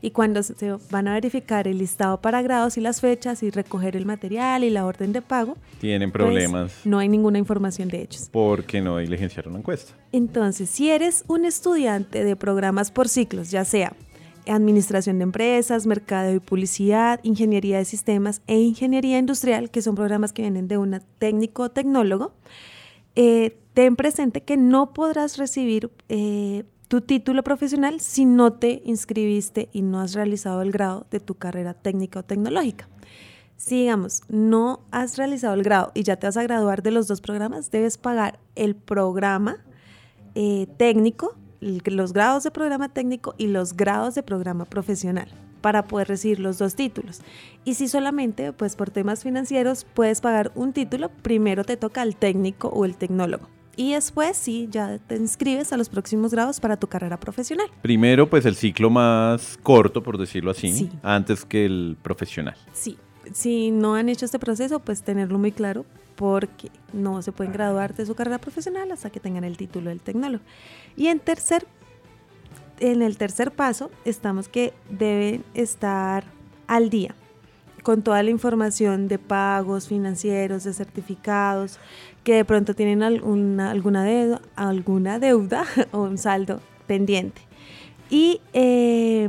Y cuando se van a verificar el listado para grados y las fechas y recoger el material y la orden de pago, Tienen pues, problemas no hay ninguna información de ellos. porque no diligenciaron la encuesta. Entonces, si eres un estudiante de programas por ciclos, ya sea administración de empresas, mercado y publicidad, ingeniería de sistemas e ingeniería industrial, que son programas que vienen de un técnico o tecnólogo, eh, ten presente que no podrás recibir eh, tu título profesional si no te inscribiste y no has realizado el grado de tu carrera técnica o tecnológica. Si, digamos, no has realizado el grado y ya te vas a graduar de los dos programas, debes pagar el programa eh, técnico, los grados de programa técnico y los grados de programa profesional para poder recibir los dos títulos. Y si solamente, pues por temas financieros, puedes pagar un título, primero te toca el técnico o el tecnólogo. Y después sí, ya te inscribes a los próximos grados para tu carrera profesional. Primero, pues el ciclo más corto, por decirlo así, Sí. antes que el profesional. Sí, si no han hecho este proceso, pues tenerlo muy claro porque no se pueden graduar de su carrera profesional hasta que tengan el título del tecnólogo. Y en tercer, en el tercer paso estamos que deben estar al día con toda la información de pagos financieros, de certificados, que de pronto tienen alguna, alguna, deuda, alguna deuda o un saldo pendiente. Y eh,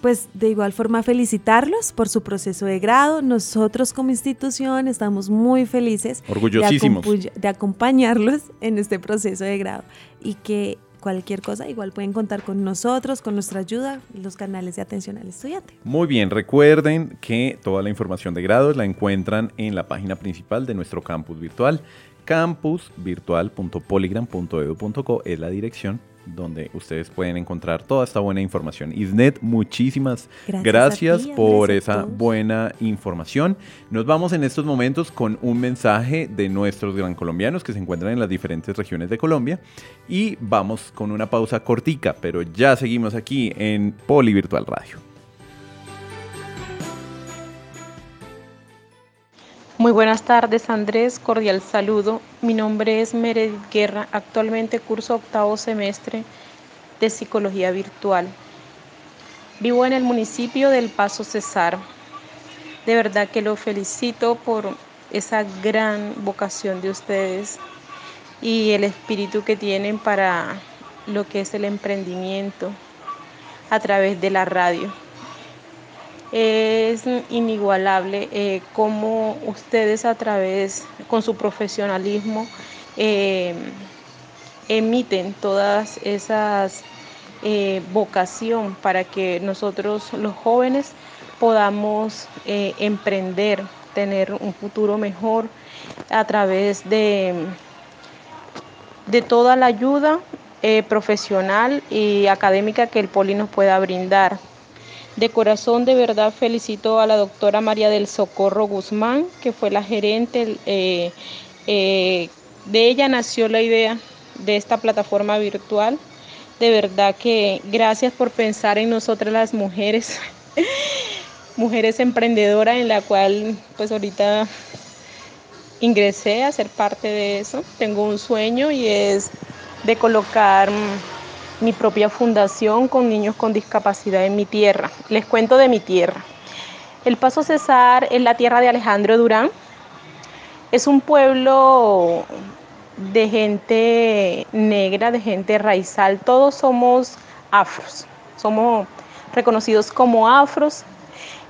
pues de igual forma felicitarlos por su proceso de grado. Nosotros como institución estamos muy felices de, Orgullosísimos. de acompañarlos en este proceso de grado y que cualquier cosa igual pueden contar con nosotros, con nuestra ayuda, los canales de atención al estudiante. Muy bien, recuerden que toda la información de grados la encuentran en la página principal de nuestro campus virtual. campusvirtual.polygram.edu.co es la dirección donde ustedes pueden encontrar toda esta buena información. Isnet, muchísimas Gracias gracias, a ti, por esa buena información. Nos vamos en estos momentos con un mensaje de nuestros gran colombianos que se encuentran en las diferentes regiones de Colombia y vamos con una pausa cortica, pero ya seguimos aquí en Poli Virtual Radio. Muy buenas tardes, Andrés. Cordial saludo. Mi nombre es Meredith Guerra. Actualmente curso octavo semestre de Psicología Virtual. Vivo en el municipio del Paso Cesar. De verdad que lo felicito por esa gran vocación de ustedes y el espíritu que tienen para lo que es el emprendimiento a través de la radio. Es inigualable eh, cómo ustedes a través, con su profesionalismo, eh, emiten todas esas eh, vocación para que nosotros los jóvenes podamos emprender, tener un futuro mejor a través de, de toda la ayuda profesional y académica que el Poli nos pueda brindar. De corazón, de verdad, felicito a la doctora María del Socorro Guzmán, que fue la gerente. de ella nació la idea de esta plataforma virtual de verdad que gracias por pensar en nosotras las mujeres, mujeres emprendedoras en la cual pues ahorita ingresé a ser parte de eso. Tengo un sueño y es de colocar mi propia fundación con niños con discapacidad en mi tierra. Les cuento de mi tierra. El Paso Cesar es la tierra de Alejandro Durán. Es un pueblo de gente negra, de gente raizal, todos somos afros, somos reconocidos como afros.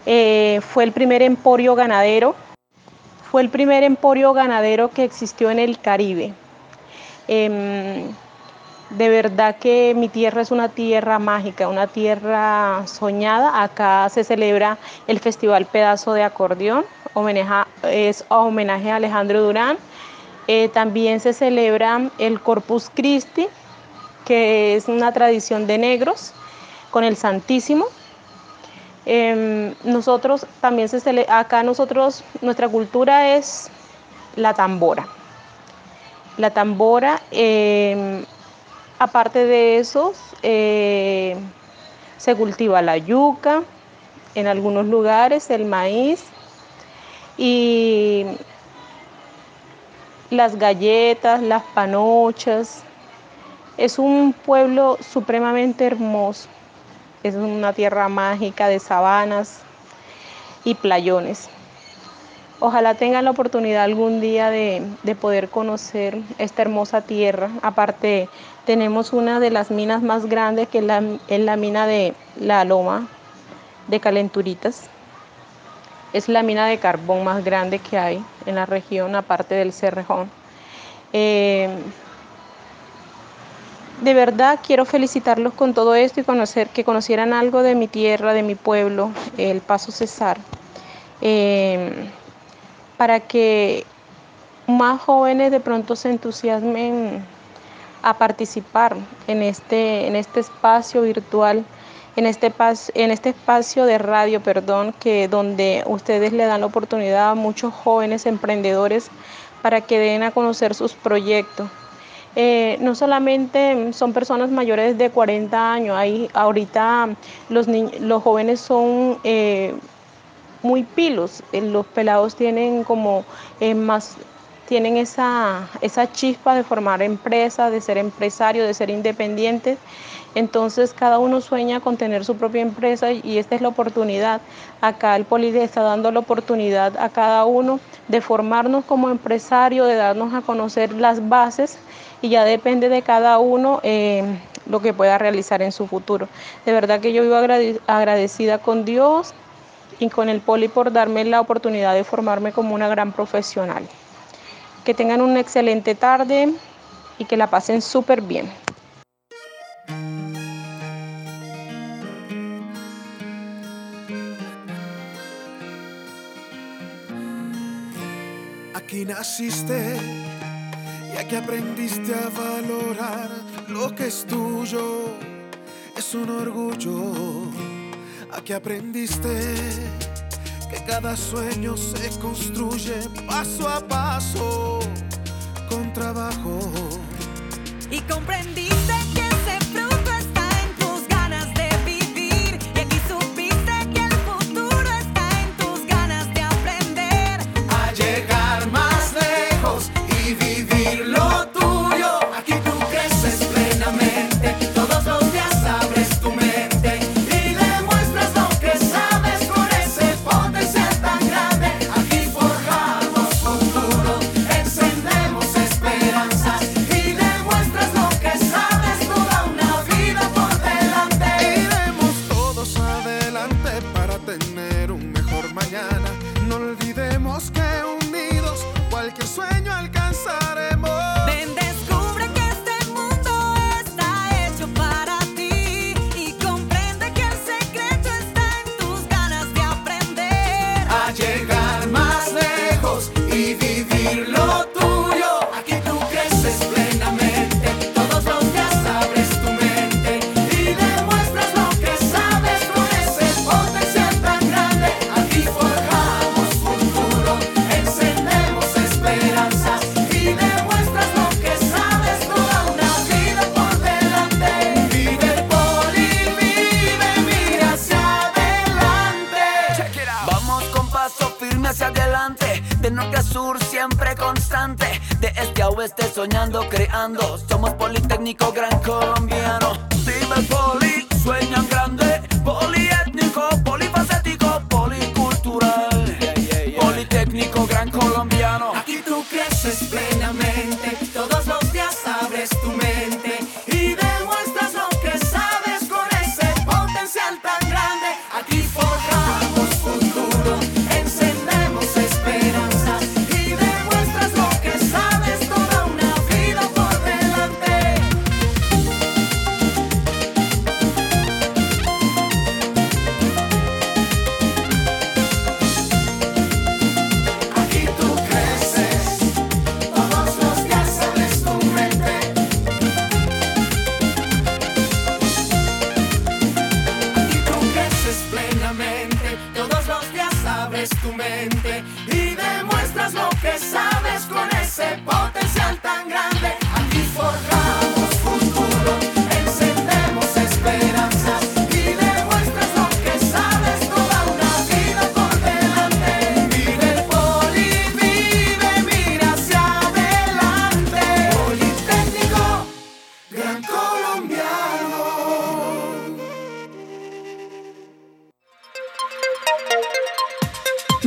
Eh, fue el primer emporio ganadero, fue el primer emporio ganadero que existió en el Caribe. Em, de verdad que mi tierra es una tierra mágica, una tierra soñada. Acá se celebra el Festival Pedazo de Acordeón, es homenaje a Alejandro Durán. Eh, también se celebra el Corpus Christi, que es una tradición de negros, con el Santísimo. Em, nosotros también se celebra, acá nosotros, nuestra cultura es la tambora. La tambora, em, aparte de eso, eh, se cultiva la yuca, en algunos lugares el maíz y las galletas, las panochas. Es un pueblo supremamente hermoso. Es una tierra mágica de sabanas y playones. Ojalá tengan la oportunidad algún día de, poder conocer esta hermosa tierra. Aparte, tenemos una de las minas más grandes que es la, la mina de la Loma de Calenturitas. Es la mina de carbón más grande que hay en la región, aparte del Cerrejón. Eh, de verdad quiero felicitarlos con todo esto y conocer que conocieran algo de mi tierra, de mi pueblo, el Paso Cesar, eh, para que más jóvenes de pronto se entusiasmen a participar en este, en este espacio virtual en este, en este espacio de radio, perdón, que donde ustedes le dan la oportunidad a muchos jóvenes emprendedores para que den a conocer sus proyectos. Eh, no solamente son personas mayores de 40 años, ahí ahorita los, los jóvenes son eh, muy pilos, eh, los pelados tienen como más tienen esa, esa chispa de formar empresas, de ser empresarios, de ser independientes entonces cada uno sueña con tener su propia empresa y esta es la oportunidad. Acá el Poli está dando la oportunidad a cada uno de formarnos como empresario, de darnos a conocer las bases y ya depende de cada uno eh, lo que pueda realizar en su futuro. De verdad que yo vivo agradecida con Dios y con el Poli por darme la oportunidad de formarme como una gran profesional. Que tengan una excelente tarde y que la pasen súper bien. Aquí naciste y aquí aprendiste a valorar lo que es tuyo. Es un orgullo. Aquí aprendiste que cada sueño se construye paso a paso con trabajo. Y comprendiste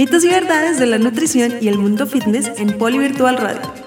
Mitos y verdades de la nutrición y el mundo fitness en Polivirtual Radio.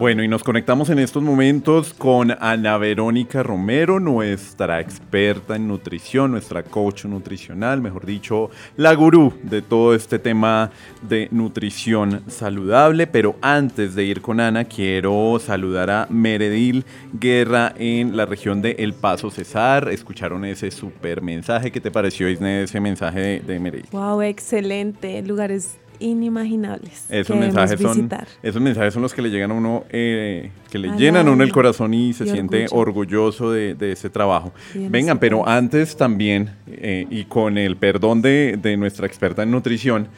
Bueno, y nos conectamos en estos momentos con Ana Verónica Romero, nuestra experta en nutrición, nuestra coach nutricional, mejor dicho, la gurú de todo este tema de nutrición saludable. Pero antes de ir con Ana, quiero saludar a Meredil Guerra en la región de El Paso Cesar. Escucharon ese super mensaje. ¿Qué te pareció, Isne, ese mensaje de, de Meredil? Wow, excelente. Lugares inimaginables. Esos que mensajes, son, esos mensajes son los que le llegan a uno, eh, que le llenan a uno el corazón y se y siente orgullo. orgulloso de, de ese trabajo. Vengan, pero antes también, eh, y con el perdón de, de nuestra experta en nutrición,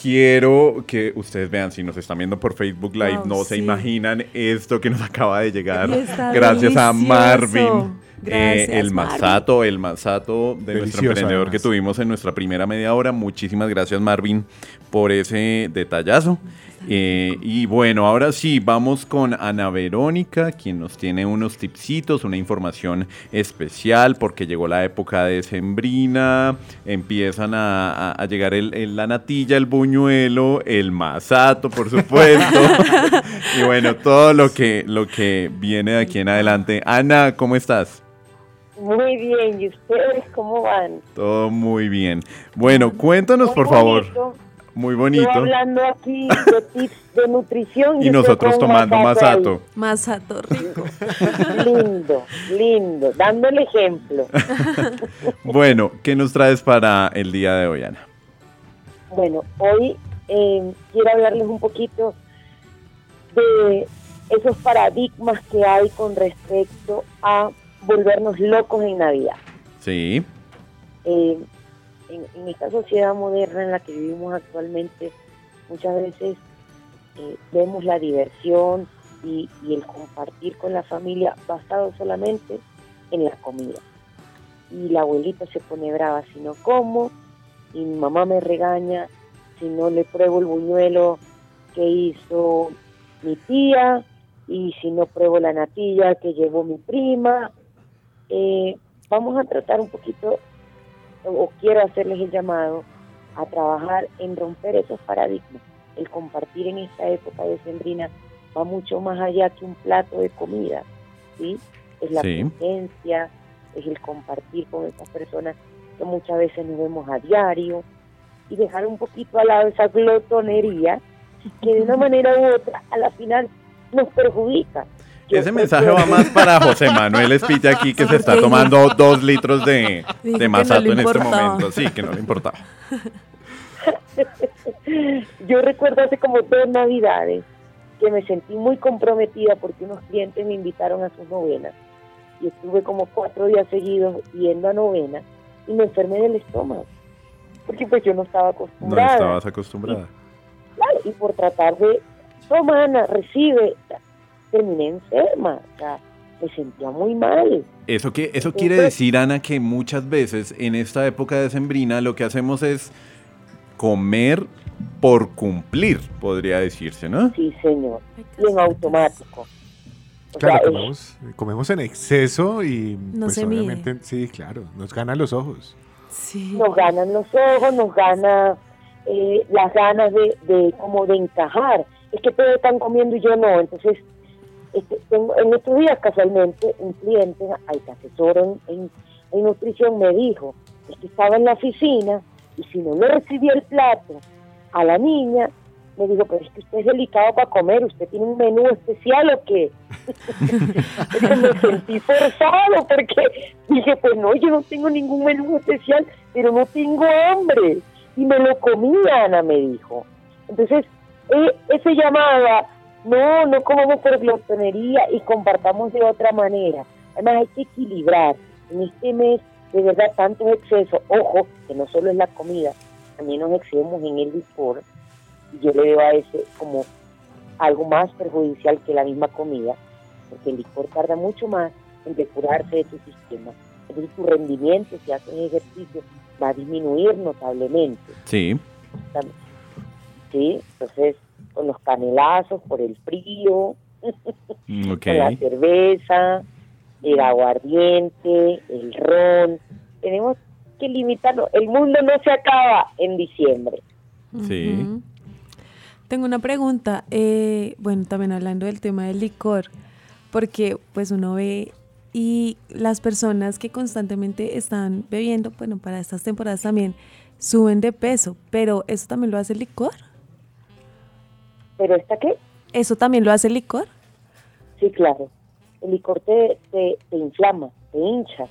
quiero que ustedes vean, si nos están viendo por Facebook Live, Wow, no se imaginan esto que nos acaba de llegar. Está Gracias a. Marvin. eh, el Marvin. masato, el masato de nuestro emprendedor que tuvimos en nuestra primera media hora. Muchísimas gracias, Marvin, por ese detallazo. Eh, y bueno, ahora sí, vamos con Ana Verónica, quien nos tiene unos tipsitos, una información especial, porque llegó la época de sembrina, empiezan a, a- a llegar el, el- la natilla, el buñuelo, el masato, por supuesto. y bueno, todo lo que, lo que viene de aquí en adelante. Ana, ¿cómo estás? Muy bien, ¿y ustedes cómo van? Todo muy bien. Bueno, cuéntanos, por favor. bonito. Muy bonito. hablando aquí de tips de nutrición Y usted nosotros tomando masato. Masato rico. Lindo, lindo, dando el ejemplo. Bueno, ¿qué nos traes para el día de hoy, Ana? Bueno, hoy eh, quiero hablarles un poquito de esos paradigmas que hay con respecto a volvernos locos en Navidad. Sí, Eh, en, en esta sociedad moderna en la que vivimos actualmente, muchas veces eh, vemos la diversión y, y el compartir con la familia basado solamente en la comida. Y la abuelita se pone brava si no como, y mi mamá me regaña si no le pruebo el buñuelo que hizo mi tía, y si no pruebo la natilla que llevó mi prima. Eh, vamos a tratar un poquito o quiero hacerles el llamado a trabajar en romper esos paradigmas. El compartir en esta época de sembrina va mucho más allá que un plato de comida, ¿sí? Es la Sí. presencia, es el compartir con esas personas que muchas veces nos vemos a diario y dejar un poquito al lado esa glotonería que de una manera u otra a la final nos perjudica. Ese mensaje va más para José Manuel Espilla aquí que se está tomando dos litros de, de no masato le en este momento. Sí, que no le importaba. Yo recuerdo hace como dos navidades que me sentí muy comprometida porque unos clientes me invitaron a sus novenas y estuve como cuatro días seguidos yendo a novenas y me enfermé del estómago porque pues yo no estaba No acostumbrada estabas acostumbrada. Claro, y por tratar de toma Ana, recibe terminé enferma o sea, me sentía muy mal. Eso, que, eso quiere decir, Ana, que muchas veces en esta época de sembrina lo que hacemos es comer por cumplir, podría decirse, ¿no? Sí, señor. Y en automático. claro, comemos, en exceso y pues obviamente, sí, claro, nos ganan los ojos. Sí. Nos ganan los ojos, nos gana eh, las ganas de, de como de encajar. Es que todos están comiendo y yo no, entonces este, en estos días casualmente un cliente, al que asesoro en, nutrición, me dijo que estaba en la oficina y si no le recibía el plato a la niña, me dijo, pero es que usted es delicado para comer, usted tiene un menú especial o qué. me sentí forzado porque dije, pues no, yo no tengo ningún menú especial, pero no tengo hambre. Y me lo comía, Ana me dijo. Entonces, eh, ese llamaba no, no comamos por glotonería y compartamos de otra manera. Además hay que equilibrar. En este mes, de verdad, tantos excesos. Ojo, que no solo es la comida, también nos excedemos en el licor. Y yo le veo a ese como algo más perjudicial que la misma comida, porque el licor tarda mucho más en depurarse de tu sistema. Entonces tu rendimiento, si haces ejercicio, va a disminuir notablemente. Sí. Sí, entonces con los canelazos por el frío, con la cerveza, el aguardiente, el ron. Tenemos que limitarlo. El mundo no se acaba en diciembre. Sí. Tengo una pregunta, eh, bueno, también hablando del tema del licor, porque pues uno ve y las personas que constantemente están bebiendo, bueno, para estas temporadas también suben de peso, pero ¿eso también lo hace el licor? ¿Pero esta qué? ¿Eso también lo hace el licor? Sí, claro. El licor te, te, inflama, te hincha.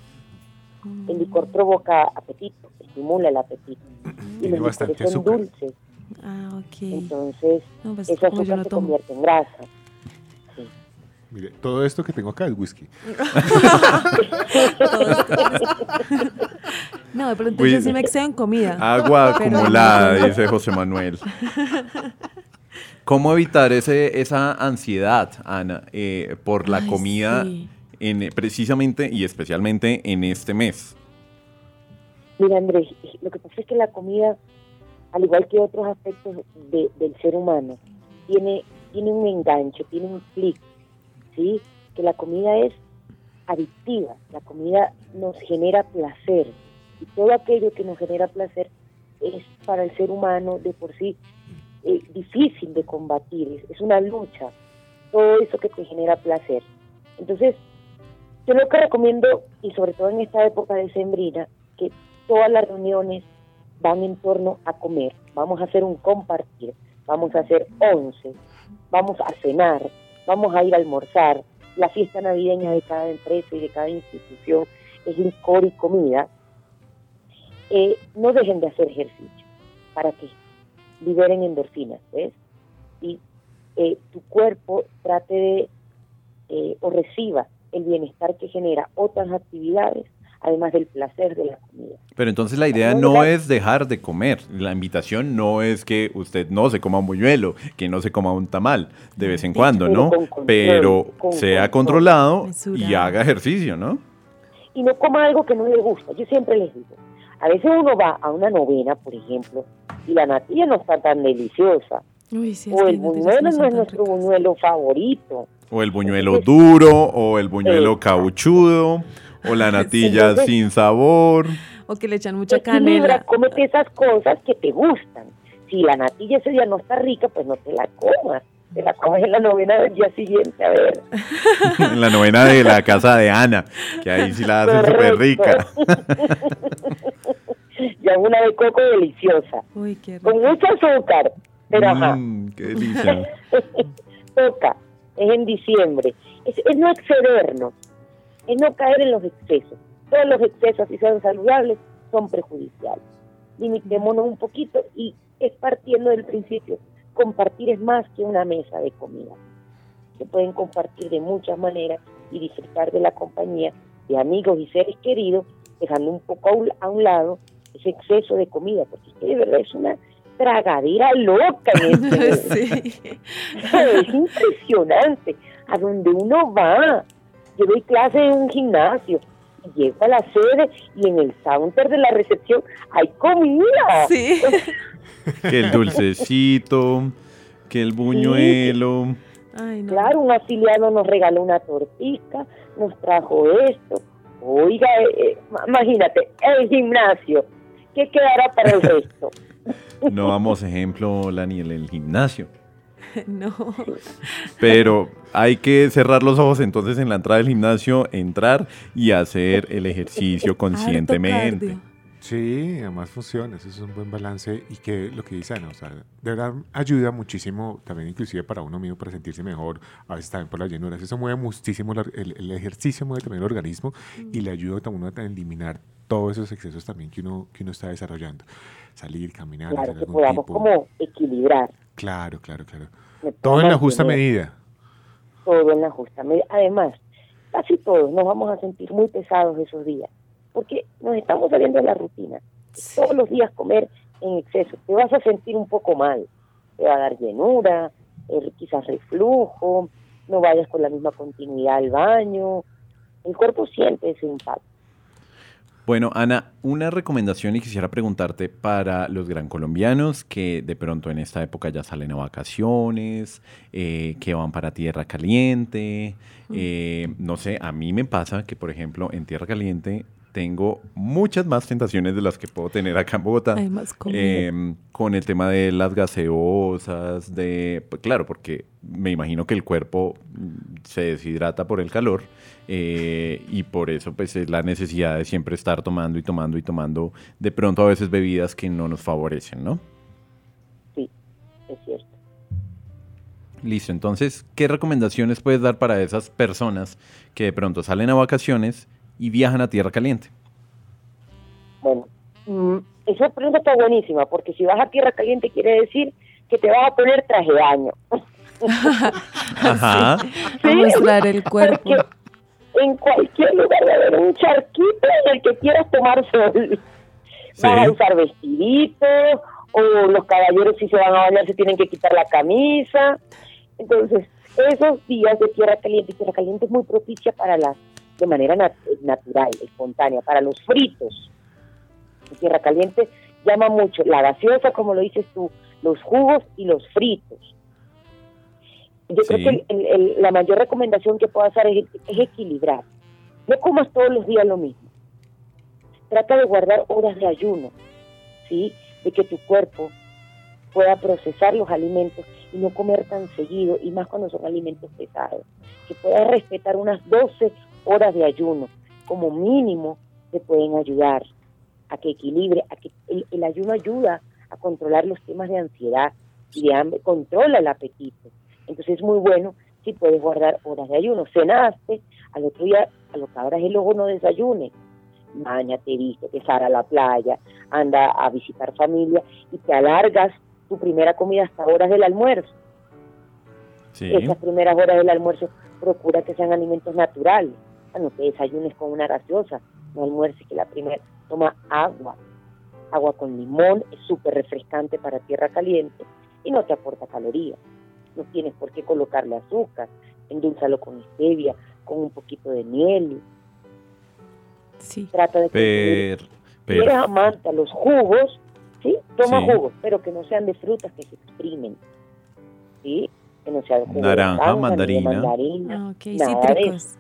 El licor mm. provoca apetito, estimula el apetito. y los licores son dulces. Ah, ok. Entonces, pues, esa azúcar se convierte en grasa. Sí. Mire, todo esto que tengo acá es whisky. no, pero entonces sí me excedo en comida. Agua acumulada, dice José Manuel. ¿Cómo evitar ese, esa ansiedad, Ana, eh, por la comida en, precisamente y especialmente en este mes? Mira, Andrés, lo que pasa es que la comida, al igual que otros aspectos del ser humano, tiene, tiene un enganche, tiene un clic, ¿sí? Que la comida es adictiva, la comida nos genera placer y todo aquello que nos genera placer es para el ser humano de por sí eh, difícil de combatir, es, una lucha, todo eso que te genera placer. Entonces, yo lo que recomiendo, y sobre todo en esta época de sembrina, que todas las reuniones van en torno a comer, vamos a hacer un compartir, vamos a hacer once, vamos a cenar, vamos a ir a almorzar, la fiesta navideña de cada empresa y de cada institución es licor y comida, eh, no dejen de hacer ejercicio. ¿Para qué? Liberen endorfinas, ¿ves? Y eh, tu cuerpo trate de eh, o reciba el bienestar que genera otras actividades, además del placer de la comida. Pero entonces la idea no es dejar de comer, la invitación no es que usted no se coma un buñuelo, que no se coma un tamal de vez en cuando, ¿no? pero sea controlado y haga ejercicio, ¿no? Y no coma algo que no le gusta, yo siempre les digo, a veces uno va a una novena, por ejemplo, y la natilla no está tan deliciosa. o el buñuelo no, es nuestro buñuelo favorito. O el buñuelo duro, o el buñuelo cauchudo, o la natilla sin sabor. O que le echan mucha canela. Cómete esas cosas que te gustan. Si la natilla ese día no está rica, pues no te la comas. Te la comes en la novena del día siguiente, a ver. en la novena de la casa de Ana, que ahí sí la hacen súper rica. y una de coco deliciosa. Uy, qué Con mucho azúcar. Pero ajá. Mm, qué delicia. Toca. Es en diciembre. Es, no excedernos. Es no caer en los excesos. Todos los excesos, si son saludables, son perjudiciales. Limitémonos un poquito y es partiendo del principio. Compartir es más que una mesa de comida. Se pueden compartir de muchas maneras y disfrutar de la compañía de amigos y seres queridos, dejando un poco a un lado ese exceso de comida, porque de verdad es una tragadera loca. Este es impresionante a donde uno va. yo doy clase en un gimnasio. Y llego a la sede y en el counter de la recepción hay comida. Sí. Que el dulcecito, que el buñuelo. Ay, no. Claro, un afiliado nos regaló una tortita, nos trajo esto. Oiga, eh, eh, imagínate, el gimnasio, ¿qué quedará para el resto? No vamos ejemplo, Lani, en el gimnasio. No. Pero hay que cerrar los ojos entonces en la entrada del gimnasio, entrar y hacer el ejercicio conscientemente. Sí, además funciona, eso es un buen balance y que lo que dice Ana, o sea, de verdad ayuda muchísimo también inclusive para uno mismo, para sentirse mejor, a veces también por las llenuras, eso mueve muchísimo, el, el ejercicio mueve también el organismo y le ayuda también a uno a eliminar todos esos excesos también que uno, que uno está desarrollando, salir, caminar, Claro, hacer que algún podamos tipo. como equilibrar Claro, claro, claro. Me Todo en la justa medida. todo en la justa medida. Además, casi todos nos vamos a sentir muy pesados esos días, porque nos estamos saliendo de la rutina. Todos los días comer en exceso, te vas a sentir un poco mal, te va a dar llenura, eh, quizás reflujo, no vayas con la misma continuidad al baño, el cuerpo siente ese impacto. Bueno, Ana, una recomendación y quisiera preguntarte para los gran colombianos que de pronto en esta época ya salen a vacaciones, eh, que van para Tierra Caliente. eh, no sé, a mí me pasa que, por ejemplo, en Tierra Caliente tengo muchas más tentaciones de las que puedo tener acá en Bogotá. Hay más comida. Eh, con el tema de las gaseosas, de, pues, claro, porque me imagino que el cuerpo mm, se deshidrata por el calor eh, y por eso pues es la necesidad de siempre estar tomando y tomando y tomando de pronto a veces bebidas que no nos favorecen, ¿no? Sí, es cierto. Listo, entonces, ¿qué recomendaciones puedes dar para esas personas que de pronto salen a vacaciones y viajan a Tierra Caliente? Bueno, mm, esa pregunta está buenísima, porque si vas a tierra caliente quiere decir que te vas a poner traje de baño. Ajá. A mostrar el cuerpo. Porque en cualquier lugar va a haber un charquito en el que quieras tomar sol. Sí. Vas a usar vestiditos, o los caballeros si se van a bañar se tienen que quitar la camisa. Entonces, esos días de tierra caliente, tierra caliente es muy propicia para las, de manera nat- natural, espontánea, para los fritos. En tierra caliente llama mucho la gaseosa, como lo dices tú, los jugos y los fritos. Yo Sí. creo que el- el- el- la mayor recomendación que puedo hacer es, es equilibrar. No comas todos los días lo mismo. Trata de guardar horas de ayuno, ¿sí? De que tu cuerpo pueda procesar los alimentos y no comer tan seguido, y más cuando son alimentos pesados. Que puedas respetar unas 12 horas de ayuno, como mínimo, te pueden ayudar a que equilibre, a que el, el ayuno ayuda a controlar los temas de ansiedad y de hambre, controla el apetito. Entonces es muy bueno si puedes guardar horas de ayuno. Cenaste, al otro día, a lo que abras el ojo no desayunes. Báñate, viste, te sal a la playa, anda a visitar familia y te alargas tu primera comida hasta horas del almuerzo. Sí. Esas primeras horas del almuerzo procura que sean alimentos naturales. O sea, no te desayunes con una gaseosa, no almuerces que la primera. Toma agua. Agua con limón es súper refrescante para tierra caliente y no te aporta calorías. No tienes por qué colocarle azúcar. Endulzalo con stevia, con un poquito de miel. Sí. Trata de Per, si per- eres amante a los jugos, ¿sí? Toma Sí. jugos, pero que no sean de frutas que se exprimen. ¿Sí? Que no sea de jugo de Naranja, ni de mandarina. mandarina, Ah, ok, nada de eso.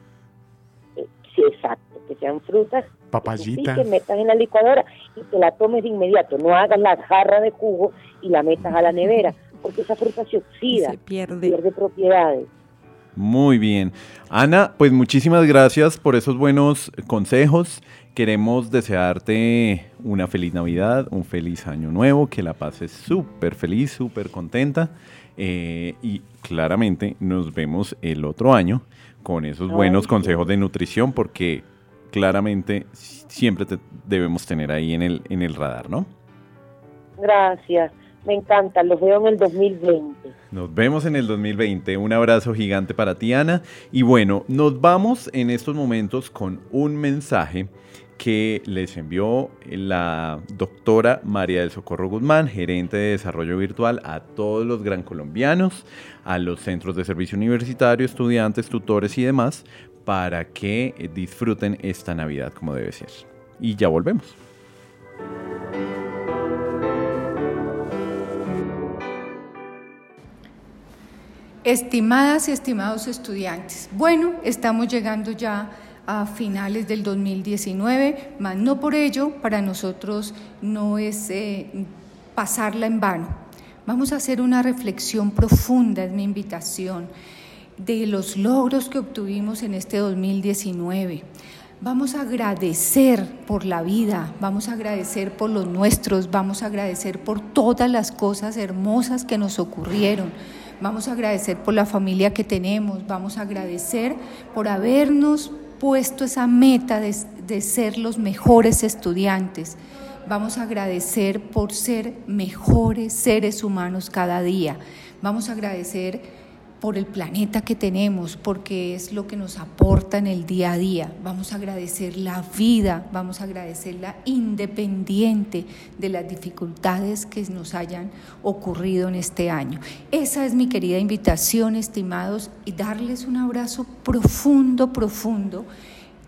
Sí, exacto, que sean frutas Papayita. que metas en la licuadora y te la tomes de inmediato. No hagas la jarra de jugo y la metas a la nevera, porque esa fruta se oxida, Se pierde. pierde propiedades. Muy bien. Ana, pues muchísimas gracias por esos buenos consejos. Queremos desearte una feliz Navidad, un feliz año nuevo, que la pases súper feliz, súper contenta. eh, y claramente nos vemos el otro año con esos buenos consejos de nutrición, porque claramente siempre te debemos tener ahí en el, en el radar, ¿no? Gracias, me encanta, los veo en el 2020. Nos vemos en el 2020. Un abrazo gigante para ti, Ana. Y bueno, nos vamos en estos momentos con un mensaje que les envió la doctora María del Socorro Guzmán, gerente de desarrollo virtual, a todos los gran colombianos, a los centros de servicio universitario, estudiantes, tutores y demás, para que eh, disfruten esta Navidad como debe ser. Y ya volvemos. Estimadas y estimados estudiantes, bueno, estamos llegando ya a finales del 2019, mas no por ello para nosotros no es eh, pasarla en vano. Vamos a hacer una reflexión profunda, es mi invitación, de los logros que obtuvimos en este 2019. Vamos a agradecer por la vida, vamos a agradecer por los nuestros, vamos a agradecer por todas las cosas hermosas que nos ocurrieron, vamos a agradecer por la familia que tenemos, vamos a agradecer por habernos puesto esa meta de, de ser los mejores estudiantes. Vamos a agradecer por ser mejores seres humanos cada día. Vamos a agradecer por el planeta que tenemos, porque es lo que nos aporta en el día a día. Vamos a agradecer la vida, vamos a agradecer la independiente de las dificultades que nos hayan ocurrido en este año. Esa es mi querida invitación, estimados, y darles un abrazo profundo, profundo.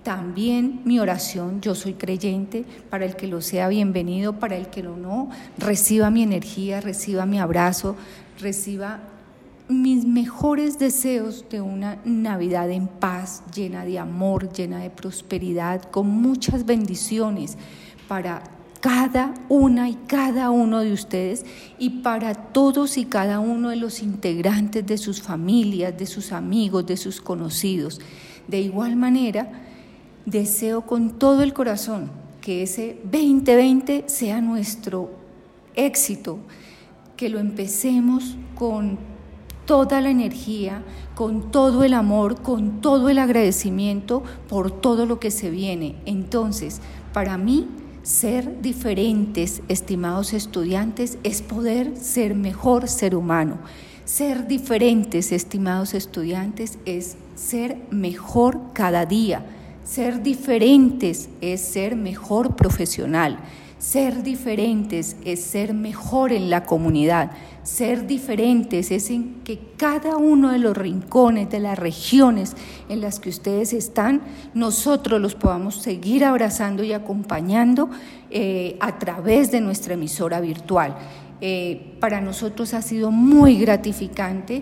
También mi oración, yo soy creyente, para el que lo sea bienvenido, para el que lo no, reciba mi energía, reciba mi abrazo, reciba mis mejores deseos de una Navidad en paz, llena de amor, llena de prosperidad, con muchas bendiciones para cada una y cada uno de ustedes y para todos y cada uno de los integrantes de sus familias, de sus amigos, de sus conocidos. De igual manera, deseo con todo el corazón que ese 2020 sea nuestro éxito, que lo empecemos con toda la energía, con todo el amor, con todo el agradecimiento por todo lo que se viene. Entonces, para mí, ser diferentes, estimados estudiantes, es poder ser mejor ser humano. Ser diferentes, estimados estudiantes, es ser mejor cada día. Ser diferentes es ser mejor profesional. Ser diferentes es ser mejor en la comunidad. Ser diferentes es en que cada uno de los rincones, de las regiones en las que ustedes están, nosotros los podamos seguir abrazando y acompañando eh, a través de nuestra emisora virtual. Eh, para nosotros ha sido muy gratificante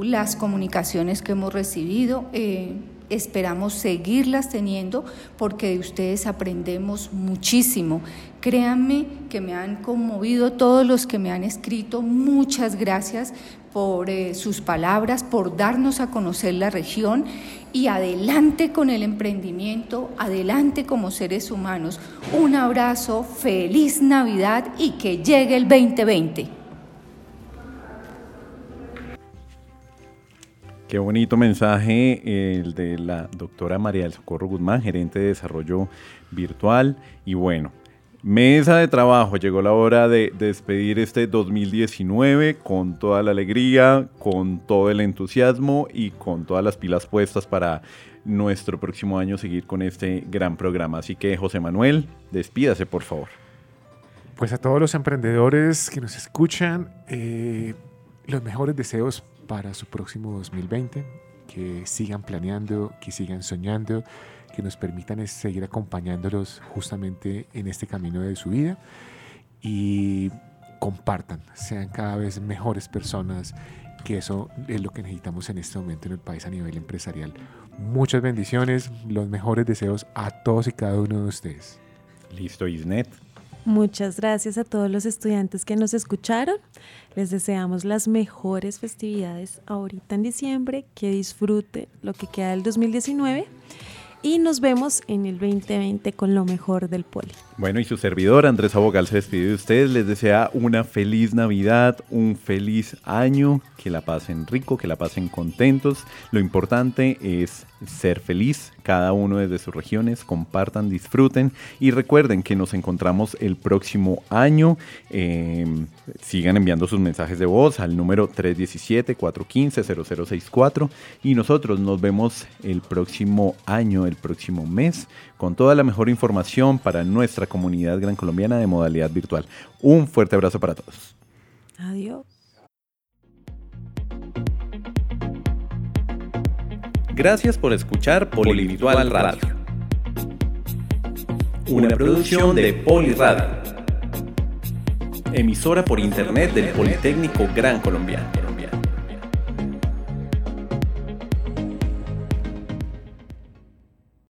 las comunicaciones que hemos recibido. Eh, esperamos seguirlas teniendo porque de ustedes aprendemos muchísimo. Créanme que me han conmovido todos los que me han escrito. Muchas gracias por eh, sus palabras, por darnos a conocer la región y adelante con el emprendimiento, adelante como seres humanos. Un abrazo, feliz Navidad y que llegue el 2020. Qué bonito mensaje el de la doctora María del Socorro Guzmán, gerente de desarrollo virtual. Y bueno, mesa de trabajo, llegó la hora de despedir este 2019 con toda la alegría, con todo el entusiasmo y con todas las pilas puestas para nuestro próximo año seguir con este gran programa. Así que José Manuel, despídase por favor. Pues a todos los emprendedores que nos escuchan, eh, los mejores deseos para su próximo 2020, que sigan planeando, que sigan soñando, que nos permitan seguir acompañándolos justamente en este camino de su vida y compartan, sean cada vez mejores personas, que eso es lo que necesitamos en este momento en el país a nivel empresarial. Muchas bendiciones, los mejores deseos a todos y cada uno de ustedes. Listo, Isnet. Muchas gracias a todos los estudiantes que nos escucharon. Les deseamos las mejores festividades ahorita en diciembre, que disfruten lo que queda del 2019 y nos vemos en el 2020 con lo mejor del poli. Bueno, y su servidor Andrés Abogal se despide de ustedes, les desea una feliz Navidad, un feliz año, que la pasen rico, que la pasen contentos. Lo importante es ser feliz, cada uno desde sus regiones, compartan, disfruten y recuerden que nos encontramos el próximo año. Em, sigan enviando sus mensajes de voz al número 317-415-0064 y nosotros nos vemos el próximo año, el próximo mes, con toda la mejor información para nuestra comunidad gran colombiana de modalidad virtual. Un fuerte abrazo para todos. Adiós. Gracias por escuchar Polivirtual Radio. Una producción de Poliradio. Emisora por internet del Politécnico Gran Colombiano.